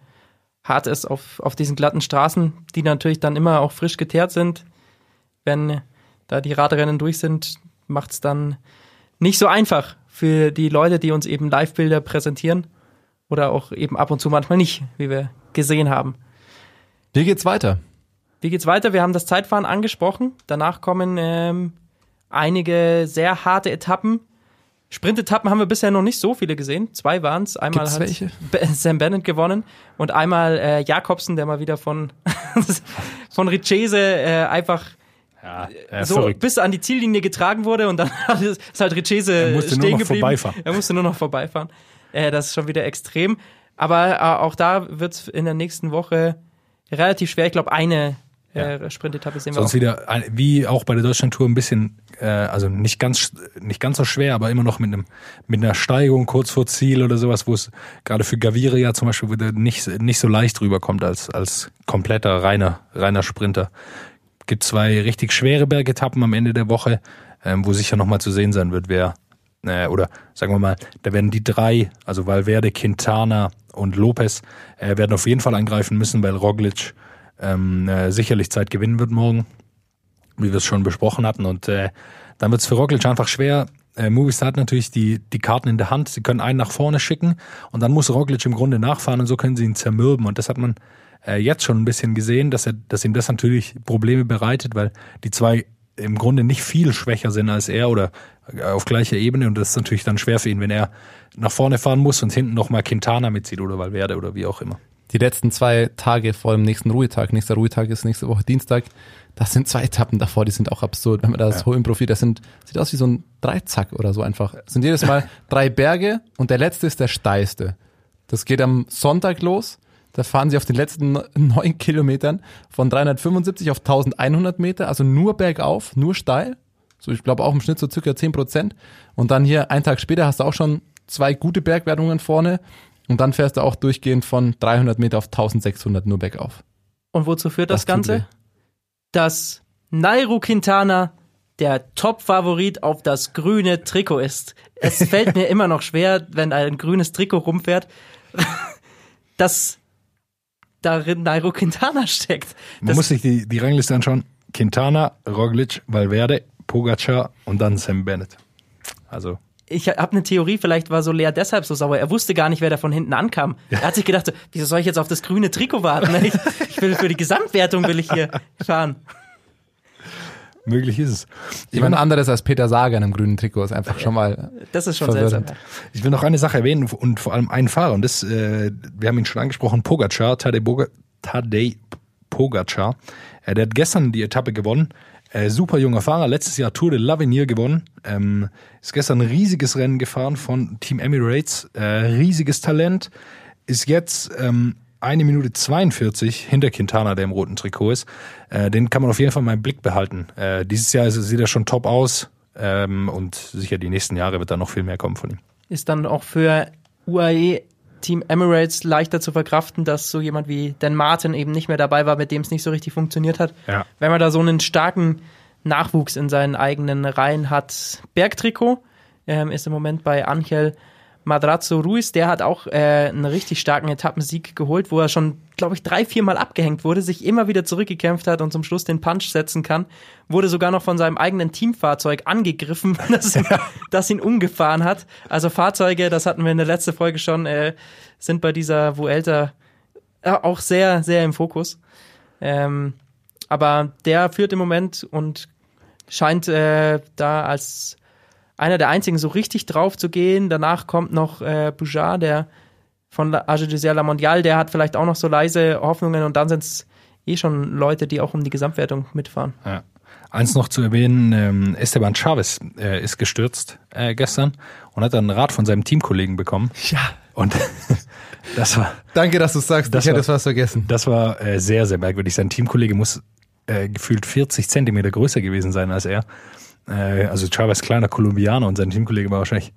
hart ist auf, auf diesen glatten Straßen, die natürlich dann immer auch frisch geteert sind. Wenn da die Radrennen durch sind, macht es dann nicht so einfach für die Leute, die uns eben Live-Bilder präsentieren oder auch eben ab und zu manchmal nicht, wie wir gesehen haben. Wie geht's weiter? Wie geht's weiter? Wir haben das Zeitfahren angesprochen. Danach kommen ähm, einige sehr harte Etappen. Sprintetappen haben wir bisher noch nicht so viele gesehen. Zwei waren es. Einmal Gibt's hat welche? Be- Sam Bennett gewonnen und einmal äh, Jakobsen, der mal wieder von, von Richese äh, einfach Ja, äh, so verrückt. bis an die Ziellinie getragen wurde und dann ist halt Richese Er musste nur stehen noch geblieben. vorbeifahren. Er musste nur noch vorbeifahren. Äh, das ist schon wieder extrem. Aber äh, auch da wird es in der nächsten Woche relativ schwer. Ich glaube, eine äh, Sprintetappe sehen wir Sonst auch. wieder, ein- wie auch bei der Deutschlandtour, ein bisschen, äh, also nicht ganz, nicht ganz so schwer, aber immer noch mit einem, mit einer Steigung kurz vor Ziel oder sowas, wo es gerade für Gaviria zum Beispiel wieder nicht, nicht so leicht rüberkommt als, als kompletter, reiner, reiner Sprinter. Gibt zwei richtig schwere Bergetappen am Ende der Woche, ähm, wo sicher nochmal zu sehen sein wird, wer, äh, oder sagen wir mal, da werden die drei, also Valverde, Quintana und Lopez, äh, werden auf jeden Fall angreifen müssen, weil Roglic ähm, äh, sicherlich Zeit gewinnen wird morgen, wie wir es schon besprochen hatten. Und äh, dann wird es für Roglic einfach schwer. Äh, Movistar hat natürlich die, die Karten in der Hand. Sie können einen nach vorne schicken und dann muss Roglic im Grunde nachfahren und so können sie ihn zermürben. Und das hat man äh, jetzt schon ein bisschen gesehen, dass, er, dass ihm das natürlich Probleme bereitet, weil die zwei im Grunde nicht viel schwächer sind als er oder äh, auf gleicher Ebene. Und das ist natürlich dann schwer für ihn, wenn er nach vorne fahren muss und hinten nochmal Quintana mitzieht oder Valverde oder wie auch immer. Die letzten zwei Tage vor dem nächsten Ruhetag, nächster Ruhetag ist nächste Woche Dienstag, das sind zwei Etappen davor, die sind auch absurd. Wenn man das Ja. so im Profil, das sind, sieht aus wie so ein Dreizack oder so einfach. Das sind jedes Mal drei Berge und der letzte ist der steilste. Das geht am Sonntag los. Da fahren sie auf den letzten neun Kilometern von 375 auf 1100 Meter, also nur bergauf, nur steil. So, ich glaube auch im Schnitt so circa 10 Prozent. Und dann hier einen Tag später hast du auch schon zwei gute Bergwertungen vorne. Und dann fährst du auch durchgehend von 300 Meter auf 1600 nur bergauf. Und wozu führt das, Das tut. Ganze? Dass Nairo Quintana der Top-Favorit auf das grüne Trikot ist. Es fällt mir immer noch schwer, wenn ein grünes Trikot rumfährt, dass darin Nairo Quintana steckt. Man Das- muss sich die, die Rangliste anschauen. Quintana, Roglic, Valverde, Pogacar und dann Sam Bennett. Also, ich habe eine Theorie, vielleicht war Soler deshalb so sauer. Er wusste gar nicht, wer da von hinten ankam. Er hat sich gedacht, so, wieso soll ich jetzt auf das grüne Trikot warten? Ich, ich will für die Gesamtwertung will ich hier fahren. Möglich ist es. Jemand anderes als Peter Sager in einem grünen Trikot ist einfach schon mal. Das ist schon Verwirrend. seltsam. Ich will noch eine Sache erwähnen und vor allem einen Fahrer. Und das, äh, wir haben ihn schon angesprochen, Pogacar, Tadej, Boga, Tadej Pogacar. Äh, der hat gestern die Etappe gewonnen. Äh, super junger Fahrer, letztes Jahr Tour de l'Avenir gewonnen. Ähm, ist gestern ein riesiges Rennen gefahren von Team Emirates. Äh, riesiges Talent. Ist jetzt ähm, eine Minute 42 hinter Quintana, der im roten Trikot ist. Äh, den kann man auf jeden Fall mal im Blick behalten. Äh, dieses Jahr sieht er schon top aus. Ähm, und sicher die nächsten Jahre wird da noch viel mehr kommen von ihm. Ist dann auch für UAE Team Emirates leichter zu verkraften, dass so jemand wie Dan Martin eben nicht mehr dabei war, mit dem es nicht so richtig funktioniert hat. Ja. Wenn man da so einen starken Nachwuchs in seinen eigenen Reihen hat. Bergtrikot ähm, ist im Moment bei Angel Madrazo Ruiz, der hat auch äh, einen richtig starken Etappensieg geholt, wo er schon, glaube ich, drei, viermal abgehängt wurde, sich immer wieder zurückgekämpft hat und zum Schluss den Punch setzen kann. Wurde sogar noch von seinem eigenen Teamfahrzeug angegriffen, das, ihn, das ihn umgefahren hat. Also Fahrzeuge, das hatten wir in der letzten Folge schon, äh, sind bei dieser Vuelta äh, auch sehr, sehr im Fokus. Ähm, aber der führt im Moment und scheint äh, da als einer der einzigen so richtig drauf zu gehen. Danach kommt noch äh, Bouchard, der von Age de La Mondiale, der hat vielleicht auch noch so leise Hoffnungen und dann sind es eh schon Leute, die auch um die Gesamtwertung mitfahren. Ja. Eins noch zu erwähnen, ähm, Esteban Chavez äh, ist gestürzt äh, gestern und hat dann ein Rad von seinem Teamkollegen bekommen. Ja. Und das war, Danke, dass du sagst. Das ich hätte war- das fast vergessen. das war äh, sehr, sehr merkwürdig. Sein Teamkollege muss äh, gefühlt 40 Zentimeter größer gewesen sein als er. Äh, also Chavez kleiner Kolumbianer und sein Teamkollege war wahrscheinlich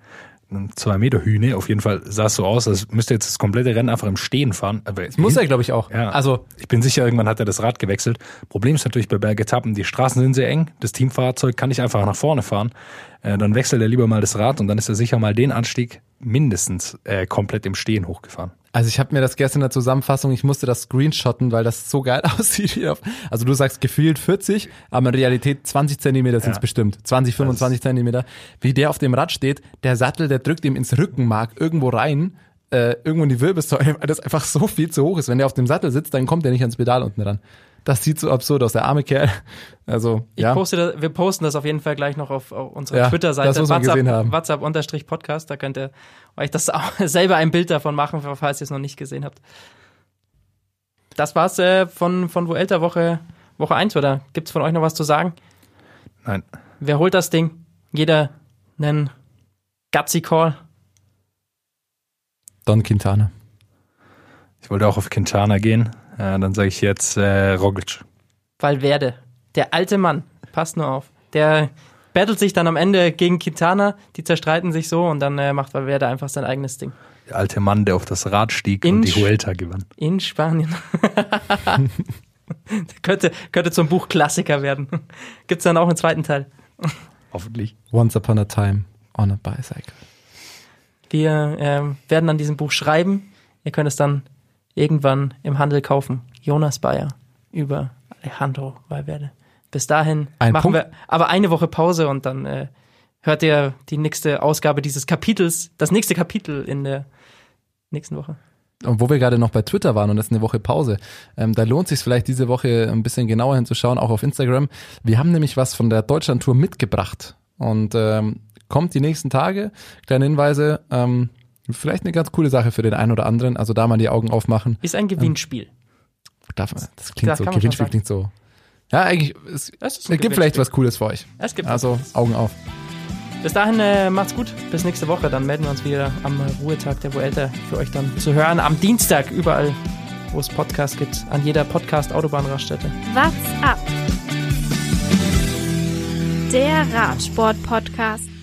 ein zwei Meter Hühne. Auf jeden Fall sah es so aus, als müsste jetzt das komplette Rennen einfach im Stehen fahren. Aber Muss er, glaube ich, auch. Ja. Also, Ich bin sicher, irgendwann hat er das Rad gewechselt. Problem ist natürlich bei Bergetappen, die Straßen sind sehr eng. Das Teamfahrzeug kann nicht einfach nach vorne fahren. Äh, dann wechselt er lieber mal das Rad und dann ist er sicher mal den Anstieg mindestens äh, komplett im Stehen hochgefahren. also ich habe mir das gestern in der Zusammenfassung, ich musste das screenshotten, weil das so geil aussieht. Also du sagst gefühlt 40, aber in Realität 20 Zentimeter sind es Ja. bestimmt. 20, 25 Zentimeter. Wie der auf dem Rad steht, der Sattel, der drückt ihm ins Rückenmark irgendwo rein, äh, irgendwo in die Wirbelsäule, weil das einfach so viel zu hoch ist. Wenn der auf dem Sattel sitzt, dann kommt er nicht ans Pedal unten ran. Das sieht so absurd aus, der arme Kerl. Also, Ich ja. poste das, wir posten das auf jeden Fall gleich noch auf, auf unserer Ja, Twitter-Seite. das muss man gesehen haben. WhatsApp unterstrich Podcast. Da könnt ihr euch das auch selber ein Bild davon machen, falls ihr es noch nicht gesehen habt. Das war's äh, von, von Vuelta Woche, Woche 1, oder? Gibt's von euch noch was zu sagen? Nein. Wer holt das Ding? Jeder einen Gutsy Call. Don Quintana. Ich wollte auch auf Quintana gehen. Äh, dann sage ich jetzt äh, Roglic. Valverde. Der alte Mann. Passt nur auf. Der battelt sich dann am Ende gegen Quintana. Die zerstreiten sich so und dann äh, macht Valverde einfach sein eigenes Ding. Der alte Mann, der auf das Rad stieg In und die Huelta gewann. In Spanien. könnte, könnte zum Buchklassiker werden. Gibt's dann auch einen zweiten Teil. Hoffentlich. Once upon a time on a bicycle. Wir ähm, werden an diesem Buch schreiben. Ihr könnt es dann irgendwann im Handel kaufen. Jonas Bayer über Alejandro Valverde. Bis dahin Ein machen Punkt. wir aber eine Woche Pause und dann äh, hört ihr die nächste Ausgabe dieses Kapitels, das nächste Kapitel in der nächsten Woche. Und wo wir gerade noch bei Twitter waren und das ist eine Woche Pause, ähm, da lohnt sich vielleicht diese Woche ein bisschen genauer hinzuschauen, auch auf Instagram. Wir haben nämlich was von der Deutschlandtour mitgebracht und ähm, kommt die nächsten Tage. Kleine Hinweise, ähm, vielleicht eine ganz coole Sache für den einen oder anderen. Also da mal die Augen aufmachen. Ist ein Gewinnspiel. Darf man, das klingt Das so, Gewinnspiel klingt so. Ja, eigentlich, es, Es gibt vielleicht was Cooles für euch. Es gibt Also Augen auf. Bis dahin äh, macht's gut. Bis nächste Woche. Dann melden wir uns wieder am Ruhetag der Vuelta für euch dann zu hören. Am Dienstag überall, wo es Podcasts gibt. An jeder Podcast-Autobahnraststätte. What's up? Der Radsport-Podcast.